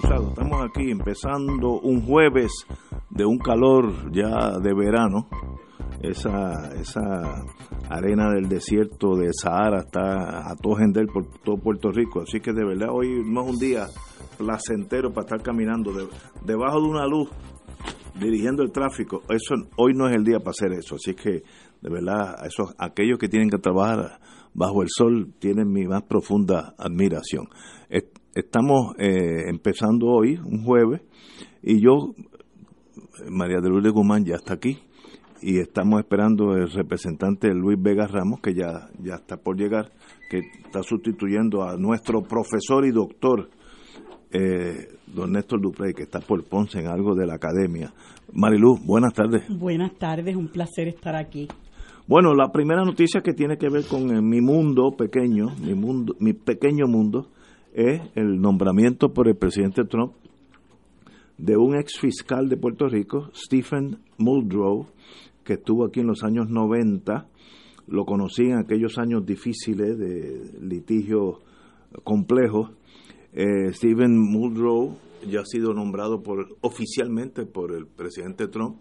Estamos aquí empezando un jueves de un calor ya de verano. Esa, esa arena del desierto de Sahara está a todo gender por todo Puerto Rico. Así que de verdad hoy no es un día placentero para estar caminando debajo de una luz dirigiendo el tráfico. Eso hoy no es el día para hacer eso. Así que de verdad esos aquellos que tienen que trabajar bajo el sol tienen mi más profunda admiración. Estamos eh, empezando hoy, un jueves, y yo, María de Lourdes Guzmán ya está aquí, y estamos esperando el representante Luis Vega Ramos, que ya, ya está por llegar, que está sustituyendo a nuestro profesor y doctor, eh, don Néstor Duprey, que está por Ponce en algo de la academia. Mariluz, buenas tardes. Buenas tardes, un placer estar aquí. Bueno, la primera noticia que tiene que ver con eh, mi mundo pequeño, mi mundo, mi pequeño mundo, es el nombramiento por el presidente Trump de un ex fiscal de Puerto Rico, Stephen Muldrow, que estuvo aquí en los años 90, lo conocí en aquellos años difíciles de litigio complejo. Eh, Stephen Muldrow ya ha sido nombrado por oficialmente por el presidente Trump.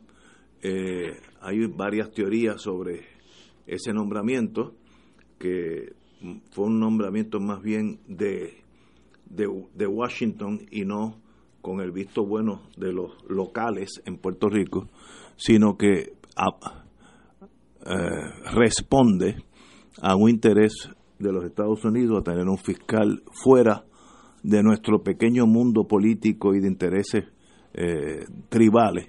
Eh, hay varias teorías sobre ese nombramiento, que fue un nombramiento más bien de de, Washington y no con el visto bueno de los locales en Puerto Rico, sino que eh, responde a un interés de los Estados Unidos a tener un fiscal fuera de nuestro pequeño mundo político y de intereses eh, tribales.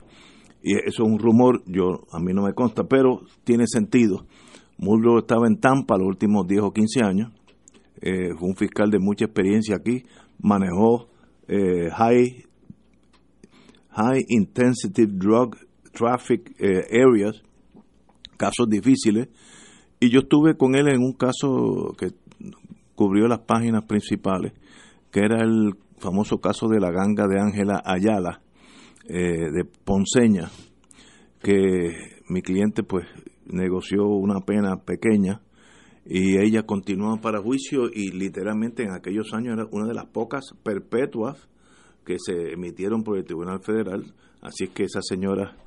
Y eso es un rumor, yo a mí no me consta, pero tiene sentido. Muldrow estaba en Tampa los últimos 10 o 15 años eh, fue un fiscal de mucha experiencia aquí, manejó eh, high, high intensity drug traffic eh, areas, casos difíciles, y yo estuve con él en un caso que cubrió las páginas principales, que era el famoso caso de la ganga de Ángela Ayala, de Ponceña, que mi cliente pues negoció una pena pequeña y ella continuó para juicio y literalmente en aquellos años era una de las pocas perpetuas que se emitieron por el Tribunal Federal, así es que esa señora,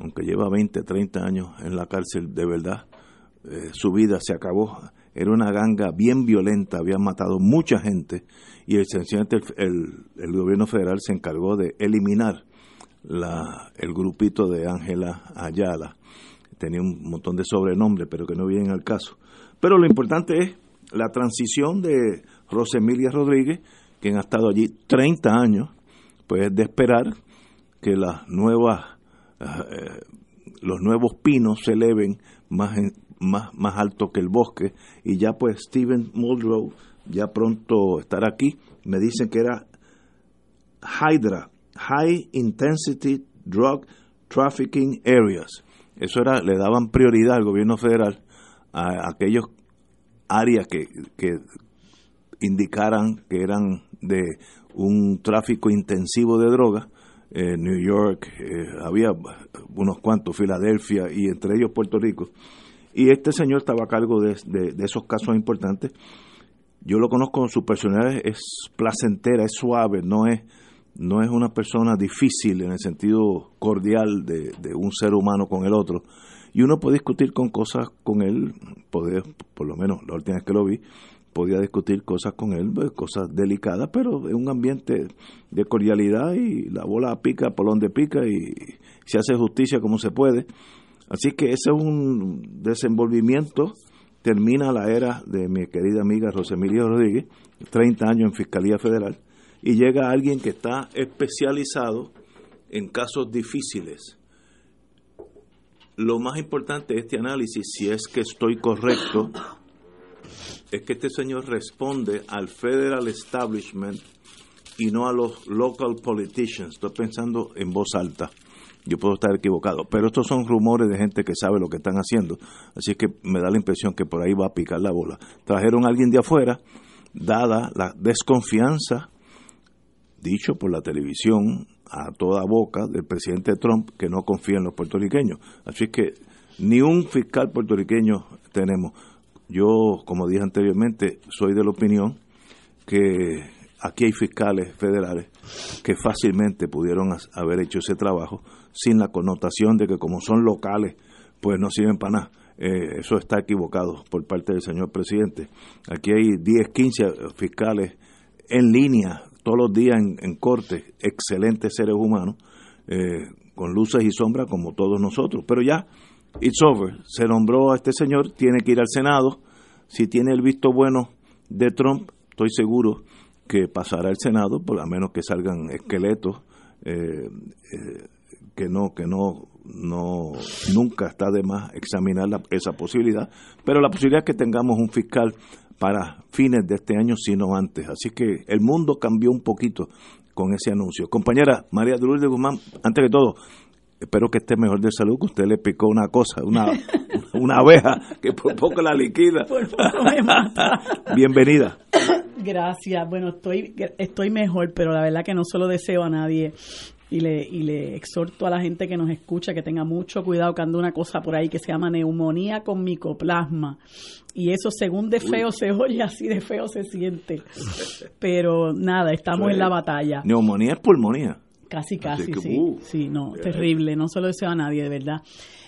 aunque lleva 20, 30 años en la cárcel, de verdad, eh, su vida se acabó. Era una ganga bien violenta, había matado mucha gente y el, el, el gobierno federal se encargó de eliminar la, el grupito de Ángela Ayala. Tenía un montón de sobrenombres, pero que no vienen al caso. Pero lo importante es la transición de Rosemilia Rodríguez, quien ha estado allí 30 años, pues de esperar que las nuevas, eh, los nuevos pinos se eleven más, más, más alto que el bosque. Y ya pues Steven Muldrow ya pronto estará aquí. Me dicen que era HYDRA, High Intensity Drug Trafficking Areas. Eso era, le daban prioridad al gobierno federal a aquellos áreas que, que indicaran que eran de un tráfico intensivo de drogas. Eh, New York, eh, había unos cuantos, Filadelfia y entre ellos Puerto Rico. Y este señor estaba a cargo de, de, esos casos importantes. Yo lo conozco, su personalidad es placentera, es suave, no es, no es una persona difícil en el sentido cordial de, de un ser humano con el otro y uno puede discutir con cosas con él, poder, por lo menos la última vez que lo vi, podía discutir cosas con él, pues, cosas delicadas, pero en un ambiente de cordialidad y la bola pica por donde pica y se hace justicia como se puede. Así que ese es un desenvolvimiento. Termina la era de mi querida amiga Rosemilia Rodríguez, 30 años en Fiscalía Federal, y llega alguien que está especializado en casos difíciles lo más importante de este análisis, si es que estoy correcto, es que este señor responde al federal establishment y no a los local politicians. Estoy pensando en voz alta. Yo puedo estar equivocado, pero estos son rumores de gente que sabe lo que están haciendo. Así que me da la impresión que por ahí va a picar la bola. Trajeron a alguien de afuera, dada la desconfianza, dicho por la televisión a toda boca del presidente Trump, que no confía en los puertorriqueños. Así que ni un fiscal puertorriqueño tenemos. Yo, como dije anteriormente, soy de la opinión que aquí hay fiscales federales que fácilmente pudieron haber hecho ese trabajo sin la connotación de que como son locales, pues no sirven para nada. Eh, eso está equivocado por parte del señor presidente. Aquí hay 10, 15 fiscales en línea todos los días en, corte, excelentes seres humanos, eh, con luces y sombras como todos nosotros. Pero ya, it's over. Se nombró a este señor, tiene que ir al Senado. Si tiene el visto bueno de Trump, estoy seguro que pasará al Senado, por lo menos que salgan esqueletos, eh, eh, que no, que no, no, nunca está de más examinar esa posibilidad, pero la posibilidad es que tengamos un fiscal para fines de este año, sino antes. Así que el mundo cambió un poquito con ese anuncio. Compañera María de Guzmán, antes que todo, espero que esté mejor de salud, que usted le picó una cosa, una, una abeja que por poco la liquida. Por poco me mata. Bienvenida. Gracias. Bueno, estoy, estoy mejor, pero la verdad que no se lo deseo a nadie. Y le, y le exhorto a la gente que nos escucha que tenga mucho cuidado que anda una cosa por ahí que se llama neumonía con micoplasma. Y eso según de feo se oye, así de feo se siente. Pero nada, estamos en la batalla. Neumonía es pulmonía. Casi, casi, sí. Uh, sí, no, terrible. No se lo deseo a nadie, de verdad.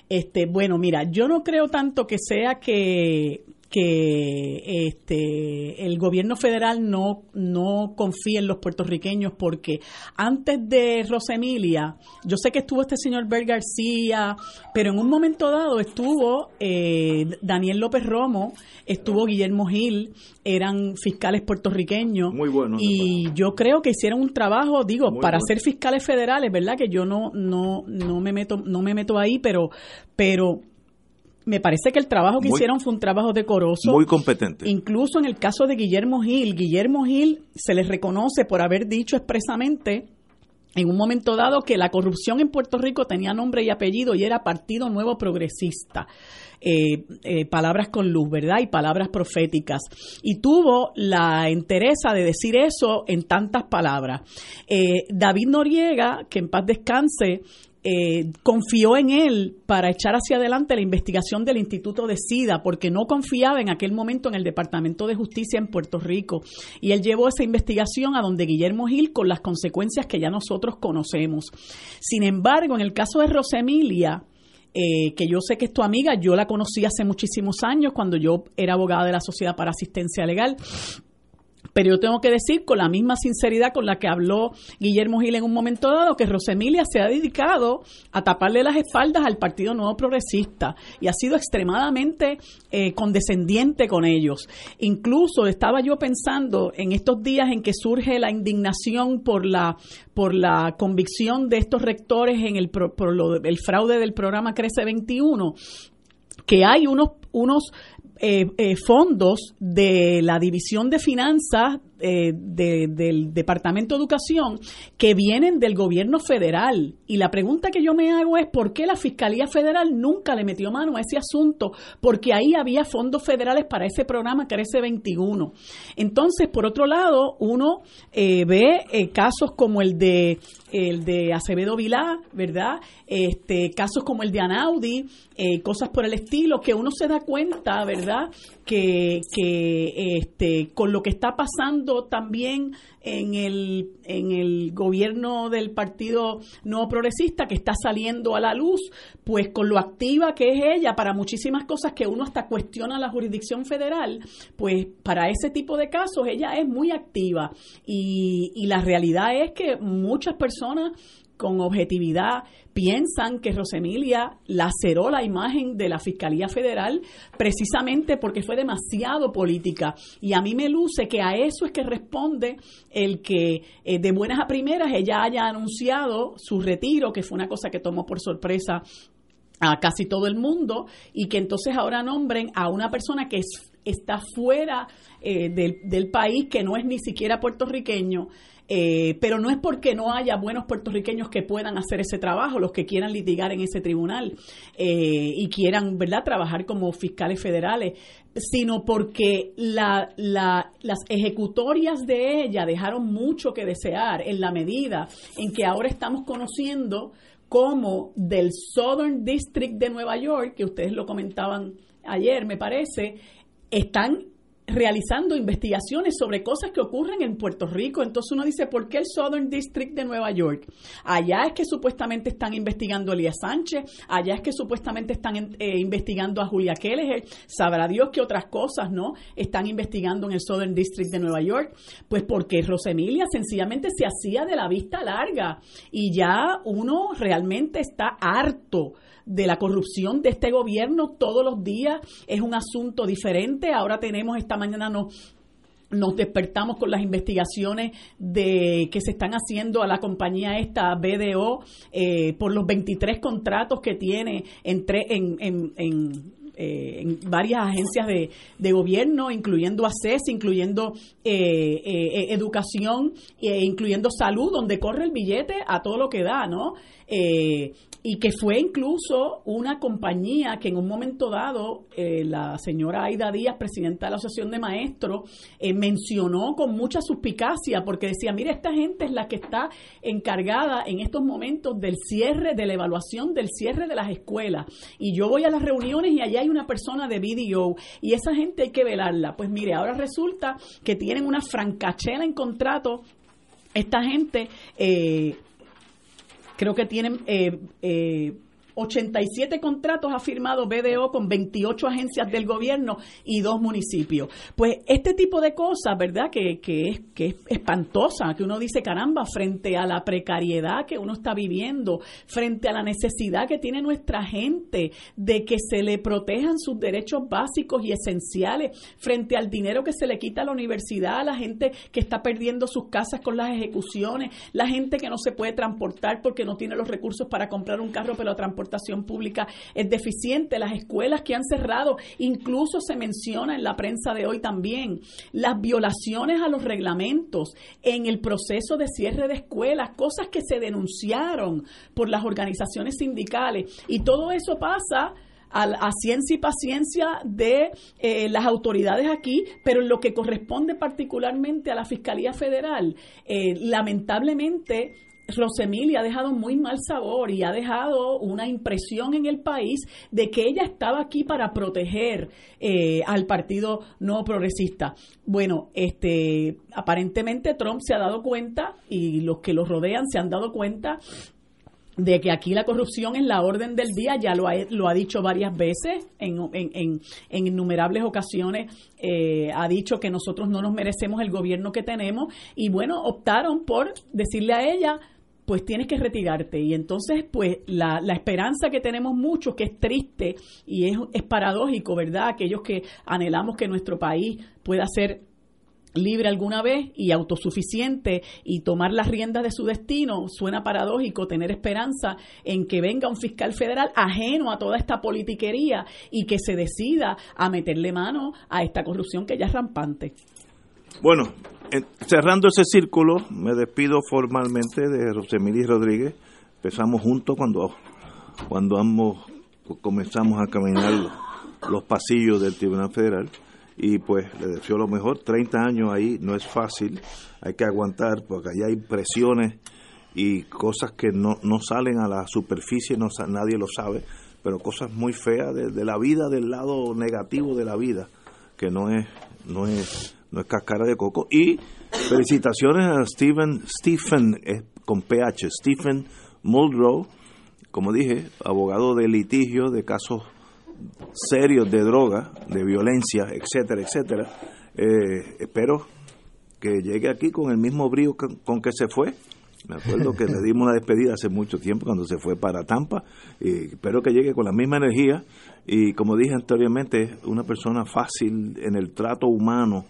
Este, bueno, mira, yo no creo tanto que sea que que este el gobierno federal no no confía en los puertorriqueños porque antes de Rosemilia yo sé que estuvo este señor Bert García pero en un momento dado estuvo eh, Daniel López Romo estuvo Guillermo Gil eran fiscales puertorriqueños. Muy bueno y yo creo que hicieron un trabajo digo para ser fiscales federales verdad que yo no no no me meto no me meto ahí pero pero me parece que el trabajo que hicieron fue un trabajo decoroso. Muy competente. Incluso en el caso de Guillermo Gil, Guillermo Gil se les reconoce por haber dicho expresamente en un momento dado que la corrupción en Puerto Rico tenía nombre y apellido y era Partido Nuevo Progresista. Eh, eh, palabras con luz, ¿verdad? Y palabras proféticas. Y tuvo la entereza de decir eso en tantas palabras. Eh, David Noriega, que en paz descanse, eh, confió en él para echar hacia adelante la investigación del Instituto de SIDA, porque no confiaba en aquel momento en el Departamento de Justicia en Puerto Rico. Y él llevó esa investigación a donde Guillermo Gil con las consecuencias que ya nosotros conocemos. Sin embargo, en el caso de Rosemilia, eh, que yo sé que es tu amiga, yo la conocí hace muchísimos años cuando yo era abogada de la Sociedad para Asistencia Legal pero yo tengo que decir con la misma sinceridad con la que habló Guillermo Gil en un momento dado que Rosemilia se ha dedicado a taparle las espaldas al Partido Nuevo Progresista y ha sido extremadamente eh, condescendiente con ellos. Incluso estaba yo pensando en estos días en que surge la indignación por la por la convicción de estos rectores en el, por el fraude del programa Crece 21 que hay unos, unos eh, eh, fondos de la División de Finanzas eh, del Departamento de Educación que vienen del gobierno federal. Y la pregunta que yo me hago es por qué la Fiscalía Federal nunca le metió mano a ese asunto, porque ahí había fondos federales para ese programa Crece 21. Entonces, por otro lado, uno ve casos como el de el de Acevedo Vilá, ¿verdad? Este, casos como el de Anaudi, cosas por el estilo, que uno se da cuenta, ¿verdad? Que, que este, con lo que está pasando también en el, en el gobierno del Partido No Progresista que está saliendo a la luz, pues con lo activa que es ella para muchísimas cosas que uno hasta cuestiona la jurisdicción federal, pues para ese tipo de casos ella es muy activa. Y, y la realidad es que muchas personas con objetividad piensan que Rosemilia laceró la imagen de la Fiscalía Federal precisamente porque fue demasiado política. Y a mí me luce que a eso es que responde el que eh, de buenas a primeras ella haya anunciado su retiro, que fue una cosa que tomó por sorpresa a casi todo el mundo y que entonces ahora nombren a una persona que es está fuera eh, del, del país, que no es ni siquiera puertorriqueño, eh, pero no es porque no haya buenos puertorriqueños que puedan hacer ese trabajo, los que quieran litigar en ese tribunal eh, y quieran, ¿verdad?, trabajar como fiscales federales, sino porque la, las ejecutorias de ella dejaron mucho que desear en la medida en que ahora estamos conociendo cómo del Southern District de Nueva York, que ustedes lo comentaban ayer, me parece, están realizando investigaciones sobre cosas que ocurren en Puerto Rico. Entonces uno dice, ¿por qué el Southern District de Nueva York? Allá es que supuestamente están investigando a Elías Sánchez, allá es que supuestamente están eh, investigando a Julia Keller, sabrá Dios que otras cosas, ¿no? Están investigando en el Southern District de Nueva York. Pues porque Rosemilia sencillamente se hacía de la vista larga y ya uno realmente está harto de la corrupción de este gobierno todos los días es un asunto diferente. Ahora tenemos esta mañana nos nos despertamos con las investigaciones de que se están haciendo a la compañía esta BDO eh, por los 23 contratos que tiene entre en, en, en eh, en varias agencias de, de, gobierno, incluyendo ACES, incluyendo eh, eh, educación, incluyendo salud, donde corre el billete a todo lo que da, ¿no? Y que fue incluso una compañía que en un momento dado eh, la señora Aida Díaz, presidenta de la Asociación de Maestros, eh, mencionó con mucha suspicacia porque decía, mira, esta gente es la que está encargada en estos momentos del cierre, de la evaluación del cierre de las escuelas. Y yo voy a las reuniones y allá hay una persona de BDO y esa gente hay que velarla. Pues mire, ahora resulta que tienen una francachela en contrato esta gente eh, creo que tienen eh, eh, 87 contratos ha firmado BDO con 28 agencias del gobierno y dos municipios. Pues este tipo de cosas, ¿verdad? Que, es, que es espantosa, que uno dice, caramba, frente a la precariedad que uno está viviendo, frente a la necesidad que tiene nuestra gente de que se le protejan sus derechos básicos y esenciales, frente al dinero que se le quita a la universidad, a la gente que está perdiendo sus casas con las ejecuciones, la gente que no se puede transportar porque no tiene los recursos para comprar un carro, pero transportar pública es deficiente, las escuelas que han cerrado, incluso se menciona en la prensa de hoy también, las violaciones a los reglamentos en el proceso de cierre de escuelas, cosas que se denunciaron por las organizaciones sindicales. Y todo eso pasa a, ciencia y paciencia de eh, las autoridades aquí, pero en lo que corresponde particularmente a la Fiscalía Federal, eh, lamentablemente Rosemilia ha dejado muy mal sabor y ha dejado una impresión en el país de que ella estaba aquí para proteger eh, al partido no progresista. Bueno, este, aparentemente Trump se ha dado cuenta y los que lo rodean se han dado cuenta de que aquí la corrupción es la orden del día, ya lo ha, lo ha dicho varias veces, en, en, en, innumerables ocasiones eh, ha dicho que nosotros no nos merecemos el gobierno que tenemos y bueno, optaron por decirle a ella, pues tienes que retirarte. Y entonces, pues la, la esperanza que tenemos muchos, que es triste y es, es paradójico, ¿verdad? Aquellos que anhelamos que nuestro país pueda ser libre alguna vez y autosuficiente y tomar las riendas de su destino, suena paradójico tener esperanza en que venga un fiscal federal ajeno a toda esta politiquería y que se decida a meterle mano a esta corrupción que ya es rampante. Bueno, cerrando ese círculo, me despido formalmente de Rosemary Rodríguez. Empezamos juntos cuando, cuando ambos comenzamos a caminar los pasillos del Tribunal Federal y pues le deseo lo mejor. 30 años ahí no es fácil, hay que aguantar porque allá hay presiones y cosas que no, no salen a la superficie, no, nadie lo sabe, pero cosas muy feas de, la vida, del lado negativo de la vida, que no es, no es no es cascara de coco. Y felicitaciones a Stephen, Stephen eh, con PH, Stephen Muldrow, como dije, abogado de litigio, de casos serios de droga, de violencia, etcétera, etcétera. Eh, espero que llegue aquí con el mismo brío con que se fue. Me acuerdo que le dimos una despedida hace mucho tiempo cuando se fue para Tampa. Y espero que llegue con la misma energía y como dije anteriormente, una persona fácil en el trato humano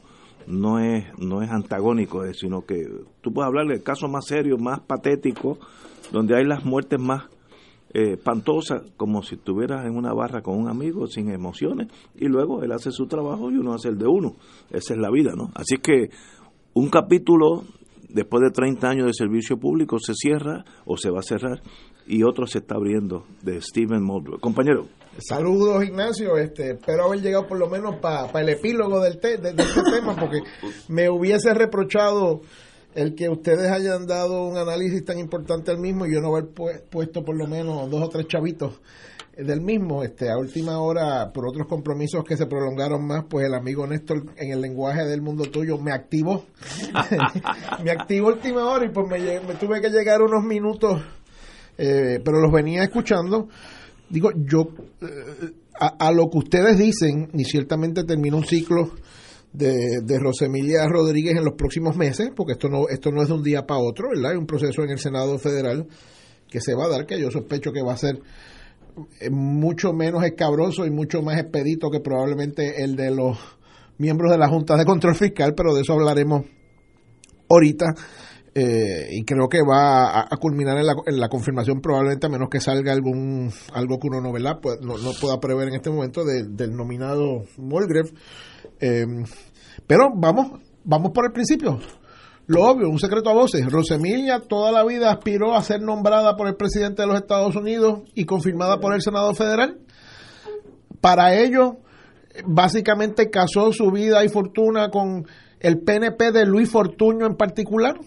no es, no es antagónico, eh, sino que tú puedes hablar del caso más serio, más patético, donde hay las muertes más eh, espantosa, como si estuvieras en una barra con un amigo sin emociones, y luego él hace su trabajo y uno hace el de uno. Esa es la vida, ¿no? Así que un capítulo después de 30 años de servicio público se cierra o se va a cerrar y otro se está abriendo de Stephen Muldrow. Compañero. Saludos, Ignacio. Este, espero haber llegado por lo menos para el epílogo del de, este tema, porque me hubiese reprochado el que ustedes hayan dado un análisis tan importante al mismo y yo no haber puesto por lo menos dos o tres chavitos del mismo, este, a última hora, por otros compromisos que se prolongaron más, pues el amigo Néstor, en el lenguaje del mundo tuyo, me activó. me activó última hora y pues me, tuve que llegar unos minutos, eh, pero los venía escuchando. Digo, yo, eh, a, lo que ustedes dicen, y ciertamente termina un ciclo de, de Rosemilia Rodríguez en los próximos meses, porque esto no, esto no es de un día para otro, ¿verdad? Hay un proceso en el Senado Federal que se va a dar, que yo sospecho que va a ser mucho menos escabroso y mucho más expedito que probablemente el de los miembros de la Junta de Control Fiscal, pero de eso hablaremos ahorita. Eh, y creo que va a, culminar en la, confirmación probablemente a menos que salga algún algo que uno no, pues, no, pueda prever en este momento del nominado Molgrave. Eh, pero vamos, vamos por el principio. Lo obvio, un secreto a voces. Rosemilia toda la vida aspiró a ser nombrada por el presidente de los Estados Unidos y confirmada por el Senado Federal. Para ello, básicamente casó su vida y fortuna con el PNP de Luis Fortuño en particular.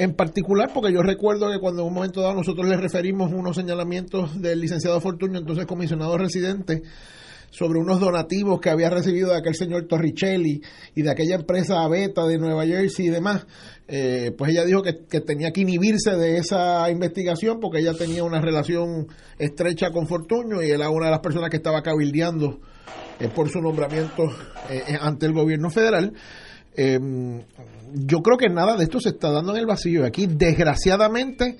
En particular, porque yo recuerdo que cuando en un momento dado nosotros le referimos unos señalamientos del licenciado Fortuño, entonces comisionado residente, sobre unos donativos que había recibido de aquel señor Torricelli y de aquella empresa Beta de Nueva Jersey y demás, eh, pues ella dijo que, tenía que inhibirse de esa investigación porque ella tenía una relación estrecha con Fortuño y era una de las personas que estaba cabildeando eh, por su nombramiento eh, ante el gobierno federal. Yo creo que nada de esto se está dando en el vacío. Aquí, desgraciadamente,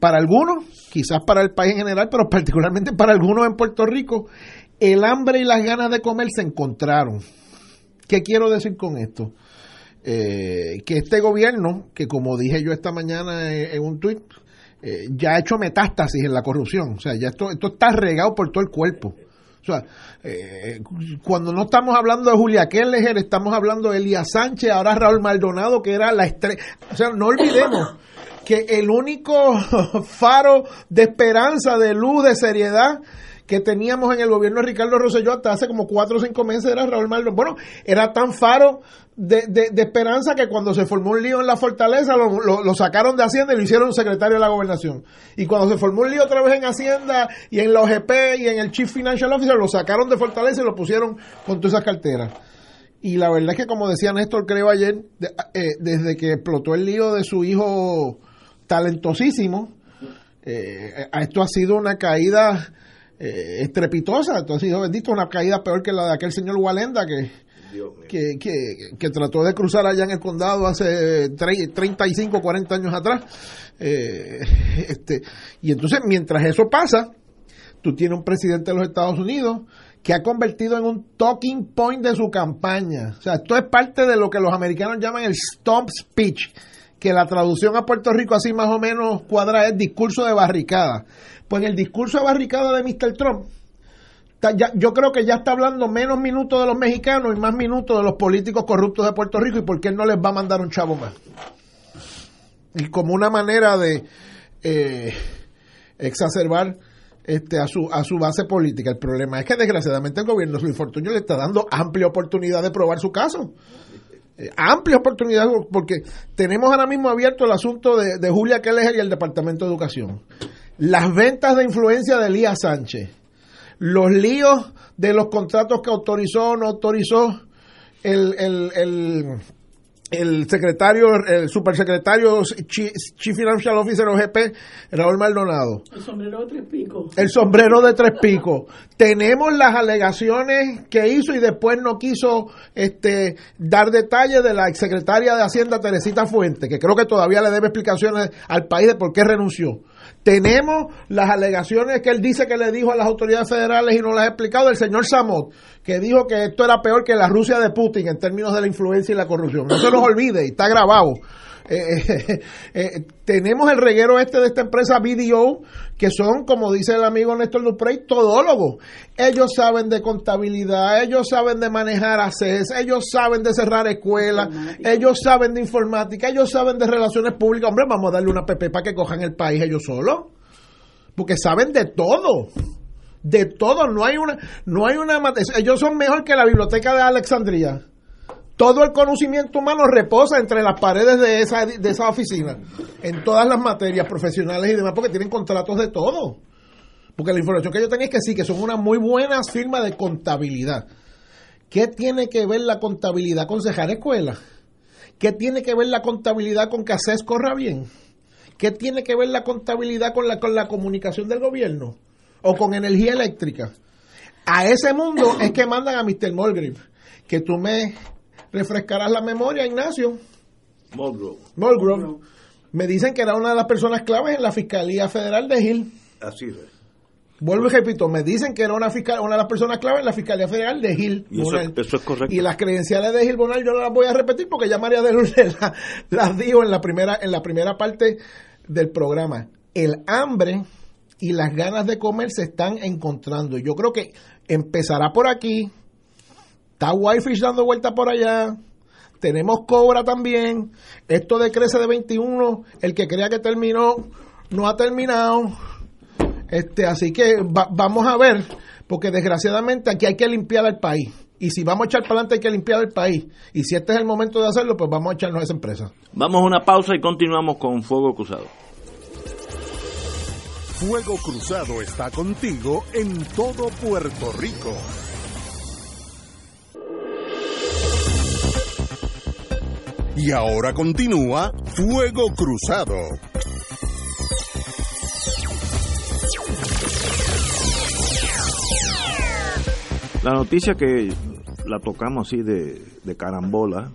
para algunos, quizás para el país en general, pero particularmente para algunos en Puerto Rico, el hambre y las ganas de comer se encontraron. ¿Qué quiero decir con esto? Eh, que este gobierno, que como dije yo esta mañana en, un tuit, eh, ya ha hecho metástasis en la corrupción. O sea, ya esto, esto está regado por todo el cuerpo. O sea, eh, cuando no estamos hablando de Julia Keller, estamos hablando de Elías Sánchez, ahora Raúl Maldonado, que era la estrella. O sea, no olvidemos que el único faro de esperanza, de luz, de seriedad que teníamos en el gobierno de Ricardo Rosselló hasta hace como cuatro o cinco meses era Raúl Maldonado. Bueno, era tan faro de, de, esperanza que cuando se formó un lío en la fortaleza lo, lo, sacaron de Hacienda y lo hicieron secretario de la gobernación. Y cuando se formó un lío otra vez en Hacienda y en la OGP y en el Chief Financial Officer lo sacaron de fortaleza y lo pusieron con todas esas carteras. Y la verdad es que como decía Néstor creo ayer, eh, desde que explotó el lío de su hijo talentosísimo, eh, esto ha sido una caída eh, estrepitosa. Entonces, sido bendito, una caída peor que la de aquel señor Walenda que, que, que, trató de cruzar allá en el condado hace 35, 40 años atrás. Eh, este, y entonces, mientras eso pasa, tú tienes un presidente de los Estados Unidos que ha convertido en un talking point de su campaña. O sea, esto es parte de lo que los americanos llaman el stomp speech, que la traducción a Puerto Rico así más o menos cuadra es discurso de barricada. Pues en el discurso de de Mr. Trump, yo creo que ya está hablando menos minutos de los mexicanos y más minutos de los políticos corruptos de Puerto Rico y por qué no les va a mandar un chavo más. Y como una manera de eh, exacerbar este, a, su, a su base política. El problema es que desgraciadamente el gobierno de Luis Fortuño le está dando amplia oportunidad de probar su caso. Eh, amplia oportunidad porque tenemos ahora mismo abierto el asunto de, de Julia Keller y el Departamento de Educación las ventas de influencia de Elías Sánchez, los líos de los contratos que autorizó o no autorizó el, el, el, el secretario, el supersecretario Chief, Financial Officer OGP, Raúl Maldonado. El sombrero de tres picos. El sombrero de tres picos. Tenemos las alegaciones que hizo y después no quiso este, dar detalles de la exsecretaria de Hacienda Teresita Fuente, que creo que todavía le debe explicaciones al país de por qué renunció. Tenemos las alegaciones que él dice que le dijo a las autoridades federales y no las ha explicado del señor Samot, que dijo que esto era peor que la Rusia de Putin en términos de la influencia y la corrupción. No se nos olvide, está grabado. Eh, eh, tenemos el reguero este de esta empresa BDO, que son, como dice el amigo Néstor Duprey, todólogos. Ellos saben de contabilidad, ellos saben de manejar ACES, ellos saben de cerrar escuelas, ellos saben de informática, ellos saben de relaciones públicas. Hombre, vamos a darle una PP para que cojan el país ellos solos. Porque saben de todo de todo, no hay una, no hay una, ellos son mejor que la biblioteca de Alexandria. Todo el conocimiento humano reposa entre las paredes de esa, de esa oficina, en todas las materias profesionales y demás, porque tienen contratos de todo. Porque la información que yo tenía es que sí, que son unas muy buenas firmas de contabilidad. ¿Qué tiene que ver la contabilidad con cejar escuelas? ¿Qué tiene que ver la contabilidad con que ACES corra bien? ¿Qué tiene que ver la contabilidad con la, con la comunicación del gobierno? o con energía eléctrica. A ese mundo es que mandan a Mr. Mulgrave. Que tú me refrescarás la memoria, Ignacio. Mulgrove. Mulgrove. Me dicen que era una de las personas claves en la Fiscalía Federal de Hill. Así es. Vuelvo y repito, me dicen que era una, fiscal, una de las personas claves en la Fiscalía Federal de Hill. Y eso, es correcto. Y las credenciales de Gil Bonal yo no las voy a repetir porque ya María de Lourdes las dijo en la primera, en la primera parte del programa. El hambre y las ganas de comer se están encontrando. Yo creo que empezará por aquí, está Whitefish dando vuelta por allá, tenemos Cobra también, esto decrece de 21, el que crea que terminó, no ha terminado, este, así que vamos a ver, porque desgraciadamente aquí hay que limpiar el país. Y si vamos a echar para adelante hay que limpiar el país. Y si este es el momento de hacerlo, pues vamos a echarnos a esa empresa. Vamos a una pausa y continuamos con Fuego Cruzado. Fuego Cruzado está contigo en todo Puerto Rico. Y ahora continúa Fuego Cruzado. La noticia que la tocamos así de, carambola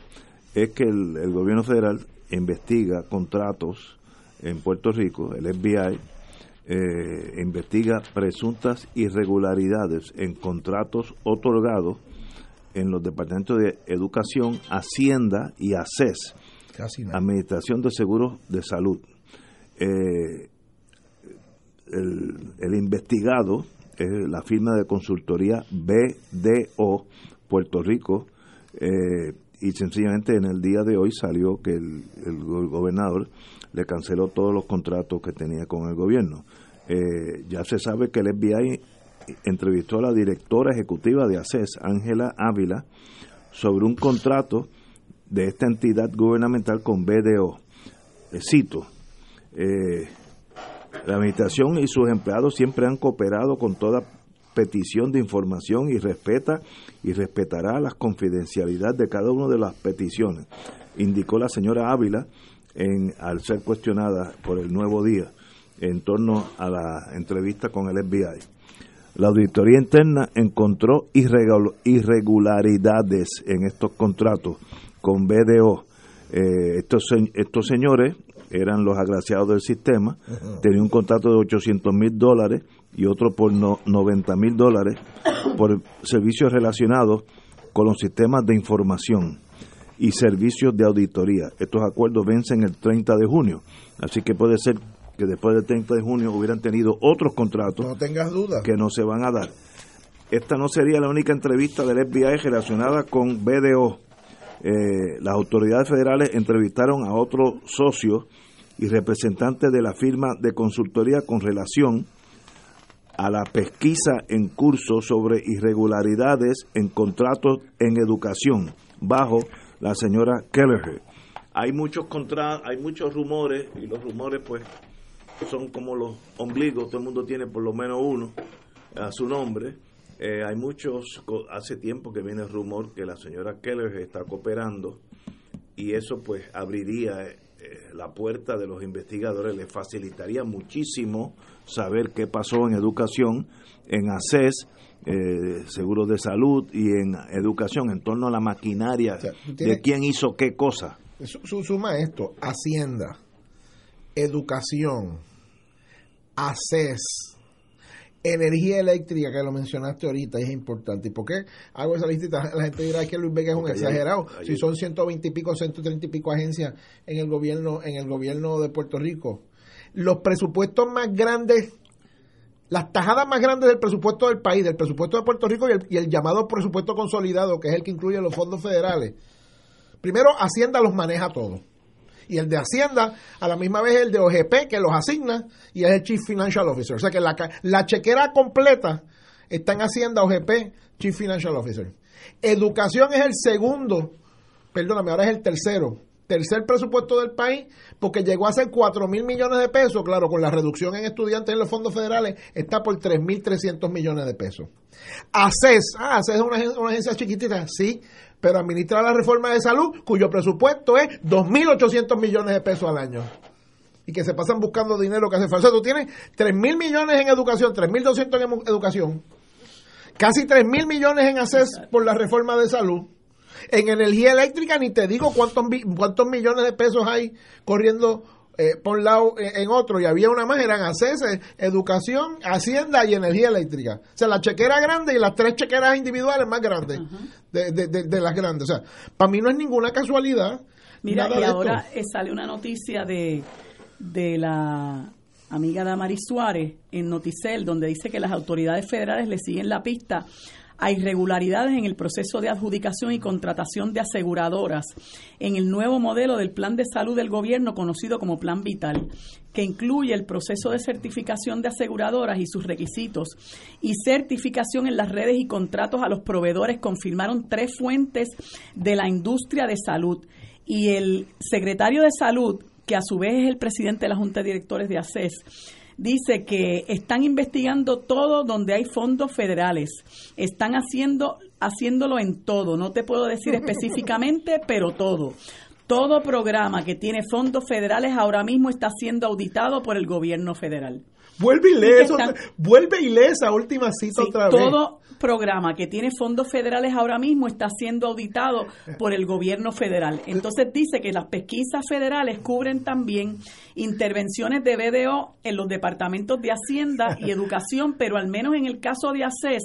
es que el, el, gobierno federal investiga contratos en Puerto Rico, el FBI, eh, investiga presuntas irregularidades en contratos otorgados en los departamentos de Educación, Hacienda y ACES, Administración de Seguros de Salud. Eh, el, investigado es la firma de consultoría BDO Puerto Rico eh, y sencillamente en el día de hoy salió que el, el gobernador le canceló todos los contratos que tenía con el gobierno. Eh, ya se sabe que el FBI entrevistó a la directora ejecutiva de ACES, Ángela Ávila, sobre un contrato de esta entidad gubernamental con BDO. Eh, cito, eh, la administración y sus empleados siempre han cooperado con toda petición de información y respeta y respetará la confidencialidad de cada una de las peticiones, indicó la señora Ávila en, al ser cuestionada por el Nuevo Día en torno a la entrevista con el FBI. La auditoría interna encontró irregularidades en estos contratos con BDO. Eh, estos, estos señores eran los agraciados del sistema, tenían un contrato de 800 mil dólares y otro por no, 90 mil dólares por servicios relacionados con los sistemas de información y servicios de auditoría. Estos acuerdos vencen el 30 de junio, así que puede ser que después del 30 de junio hubieran tenido otros contratos no tengas duda. que no se van a dar. Esta no sería la única entrevista del FBI relacionada con BDO. Eh, las autoridades federales entrevistaron a otros socios y representantes de la firma de consultoría con relación a la pesquisa en curso sobre irregularidades en contratos en educación bajo la señora Kelleher. Hay muchos contra, hay muchos rumores y los rumores pues son como los ombligos, todo el mundo tiene por lo menos uno a su nombre. Eh, hay muchos, hace tiempo que viene el rumor que la señora Keller está cooperando y eso pues abriría eh, la puerta de los investigadores, les facilitaría muchísimo saber qué pasó en educación, en ACES, eh, seguros de salud y en educación en torno a la maquinaria de quién hizo qué cosa. Suma esto, Hacienda, educación, ACES energía eléctrica que lo mencionaste ahorita es importante. ¿Y por qué hago esa listita? La gente dirá que Luis Vega es un exagerado. Si son 120 y pico, 130 y pico agencias en el gobierno, en el gobierno de Puerto Rico. Los presupuestos más grandes, las tajadas más grandes del presupuesto del país, del presupuesto de Puerto Rico y el, y el llamado presupuesto consolidado, que es el que incluye los fondos federales. Primero, Hacienda los maneja todos y el de Hacienda, a la misma vez el de OGP, que los asigna, y es el Chief Financial Officer. O sea que la, la chequera completa está en Hacienda, OGP, Chief Financial Officer. Educación es el segundo, perdóname, ahora es el tercero, tercer presupuesto del país, porque llegó a ser 4 mil millones de pesos, claro, con la reducción en estudiantes en los fondos federales, está por 3.300 millones de pesos. ACES, ah, ACES es una, una agencia chiquitita, sí, pero administra la reforma de salud, cuyo presupuesto es 2.800 millones de pesos al año. Y que se pasan buscando dinero que hace falta. O sea, tú tienes 3.000 millones en educación, 3.200 en educación, casi 3.000 millones en ACES por la reforma de salud. En energía eléctrica ni te digo cuántos, cuántos millones de pesos hay corriendo eh, por un lado eh, en otro y había una más, eran ACES, educación, hacienda y energía eléctrica. O sea, la chequera grande y las tres chequeras individuales más grandes de, de, de, las grandes. O sea, para mí no es ninguna casualidad. Mira, y ahora eh, sale una noticia de, de la amiga Damaris Suárez en Noticel, donde dice que las autoridades federales le siguen la pista a irregularidades en el proceso de adjudicación y contratación de aseguradoras en el nuevo modelo del plan de salud del gobierno conocido como Plan Vital, que incluye el proceso de certificación de aseguradoras y sus requisitos y certificación en las redes y contratos a los proveedores, confirmaron tres fuentes de la industria de salud. Y el secretario de Salud, que a su vez es el presidente de la Junta de Directores de ACES, dice que están investigando todo donde hay fondos federales. Están haciendo haciéndolo en todo. No te puedo decir específicamente, pero todo. Todo programa que tiene fondos federales ahora mismo está siendo auditado por el gobierno federal. Vuelve y lee, eso, vuelve y lee esa última cita otra vez. Todo programa que tiene fondos federales ahora mismo está siendo auditado por el gobierno federal. Entonces dice que las pesquisas federales cubren también intervenciones de BDO en los departamentos de Hacienda y Educación, pero al menos en el caso de ACES,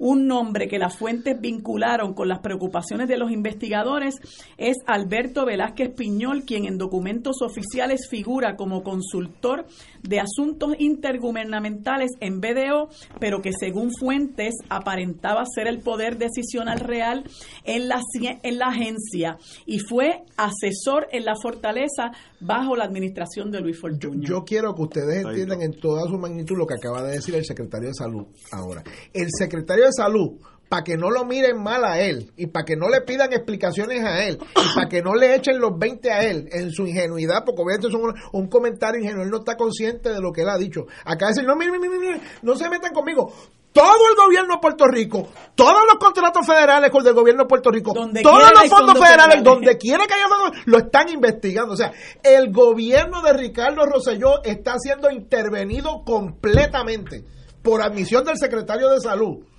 un nombre que las fuentes vincularon con las preocupaciones de los investigadores es Alberto Velázquez Piñol, quien en documentos oficiales figura como consultor de asuntos intergubernamentales en BDO, pero que según fuentes aparentaba ser el poder decisional real en la, en la agencia y fue asesor en la fortaleza bajo la administración de Luis Fortuño. Yo quiero que ustedes entiendan en toda su magnitud lo que acaba de decir el secretario de Salud ahora. El secretario de Salud para que no lo miren mal a él y para que no le pidan explicaciones a él y para que no le echen los 20 a él en su ingenuidad, porque obviamente es un, un comentario ingenuo, él no está consciente de lo que él ha dicho. Acá dicen, no, miren, miren, miren, no se metan conmigo. Todo el gobierno de Puerto Rico, todos los contratos federales con el gobierno de Puerto Rico, todos los fondos, federales, donde quiera que haya fondos, lo están investigando. O sea, el gobierno de Ricardo Rosselló está siendo intervenido completamente por admisión del secretario de Salud.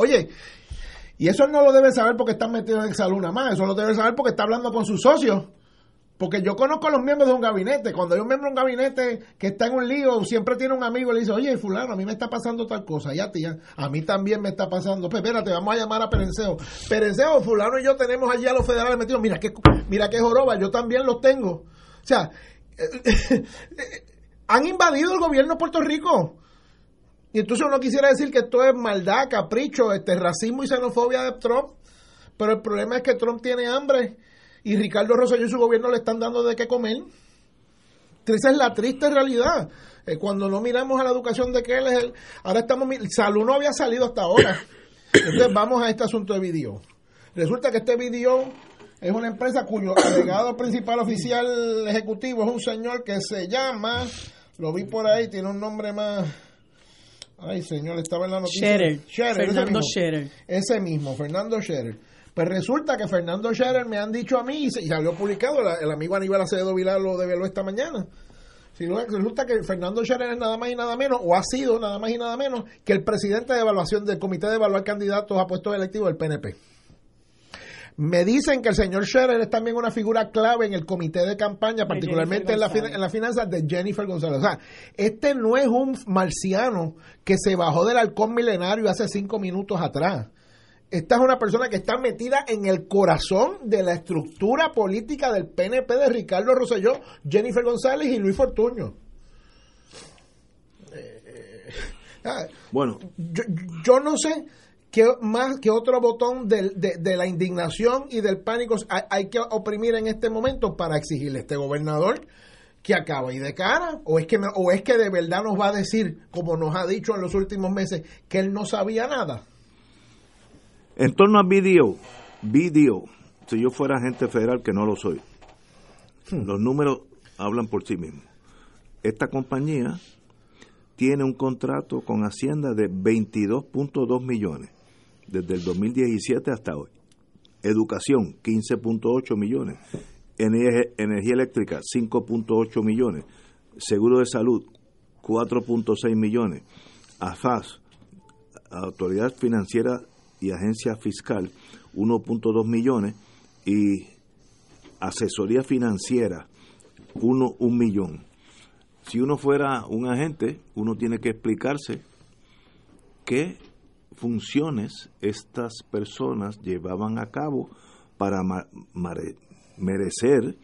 Oye, y eso no lo debe saber porque está metido en nada más, eso lo debe saber porque está hablando con sus socios. Porque yo conozco los miembros de un gabinete. Cuando hay un miembro de un gabinete que está en un lío, siempre tiene un amigo y le dice, oye, fulano, a mí me está pasando tal cosa. Ya, tía, a mí también me está pasando. Pues espérate, vamos a llamar a Perenceo. Perenceo, fulano y yo tenemos allí a los federales metidos. Mira qué, mira qué joroba, yo también los tengo. O sea, han invadido el gobierno de Puerto Rico. Y entonces uno quisiera decir que esto es maldad, capricho, este racismo y xenofobia de Trump. Pero el problema es que Trump tiene hambre y Ricardo Rosselló y su gobierno le están dando de qué comer. Esa es la triste realidad. Eh, cuando no miramos a la educación de que él es el... Ahora estamos... Salud no había salido hasta ahora. Entonces vamos a este asunto de video. Resulta que este video es una empresa cuyo agregado principal oficial ejecutivo es un señor que se llama... Lo vi por ahí, tiene un nombre más... Ay, señor, estaba en la noticia. Fernando Scherer. Ese mismo, Fernando Scherer. Pues resulta que Fernando Scherer me han dicho a mí, y ya lo publicado, el amigo Aníbal Acevedo Vilar lo develó esta mañana. resulta que Fernando Scherer es nada más y nada menos, o ha sido nada más y nada menos, que el presidente de evaluación del Comité de Evaluar Candidatos a puestos electivos del PNP. Me dicen que el señor Scherer es también una figura clave en el comité de campaña, particularmente en la, en la finanzas de Jennifer González. O sea, este no es un marciano que se bajó del halcón milenario hace cinco minutos atrás. Esta es una persona que está metida en el corazón de la estructura política del PNP de Ricardo Rosselló, Jennifer González y Luis Fortuño. Eh, eh, ah, bueno, yo, yo no sé que más que otro botón de, de, la indignación y del pánico hay, que oprimir en este momento para exigirle a este gobernador que acaba y de cara o es que o es que de verdad nos va a decir como nos ha dicho en los últimos meses que él no sabía nada. En torno a video video si yo fuera agente federal que no lo soy hmm. los números hablan por sí mismos. Esta compañía tiene un contrato con Hacienda de 22.2 millones desde el 2017 hasta hoy. Educación, 15.8 millones. Energía, eléctrica, 5.8 millones. Seguro de salud, 4.6 millones. AFAS, Autoridad Financiera y Agencia Fiscal, 1.2 millones. Y asesoría financiera, 1 un millón. Si uno fuera un agente, uno tiene que explicarse qué funciones estas personas llevaban a cabo para merecer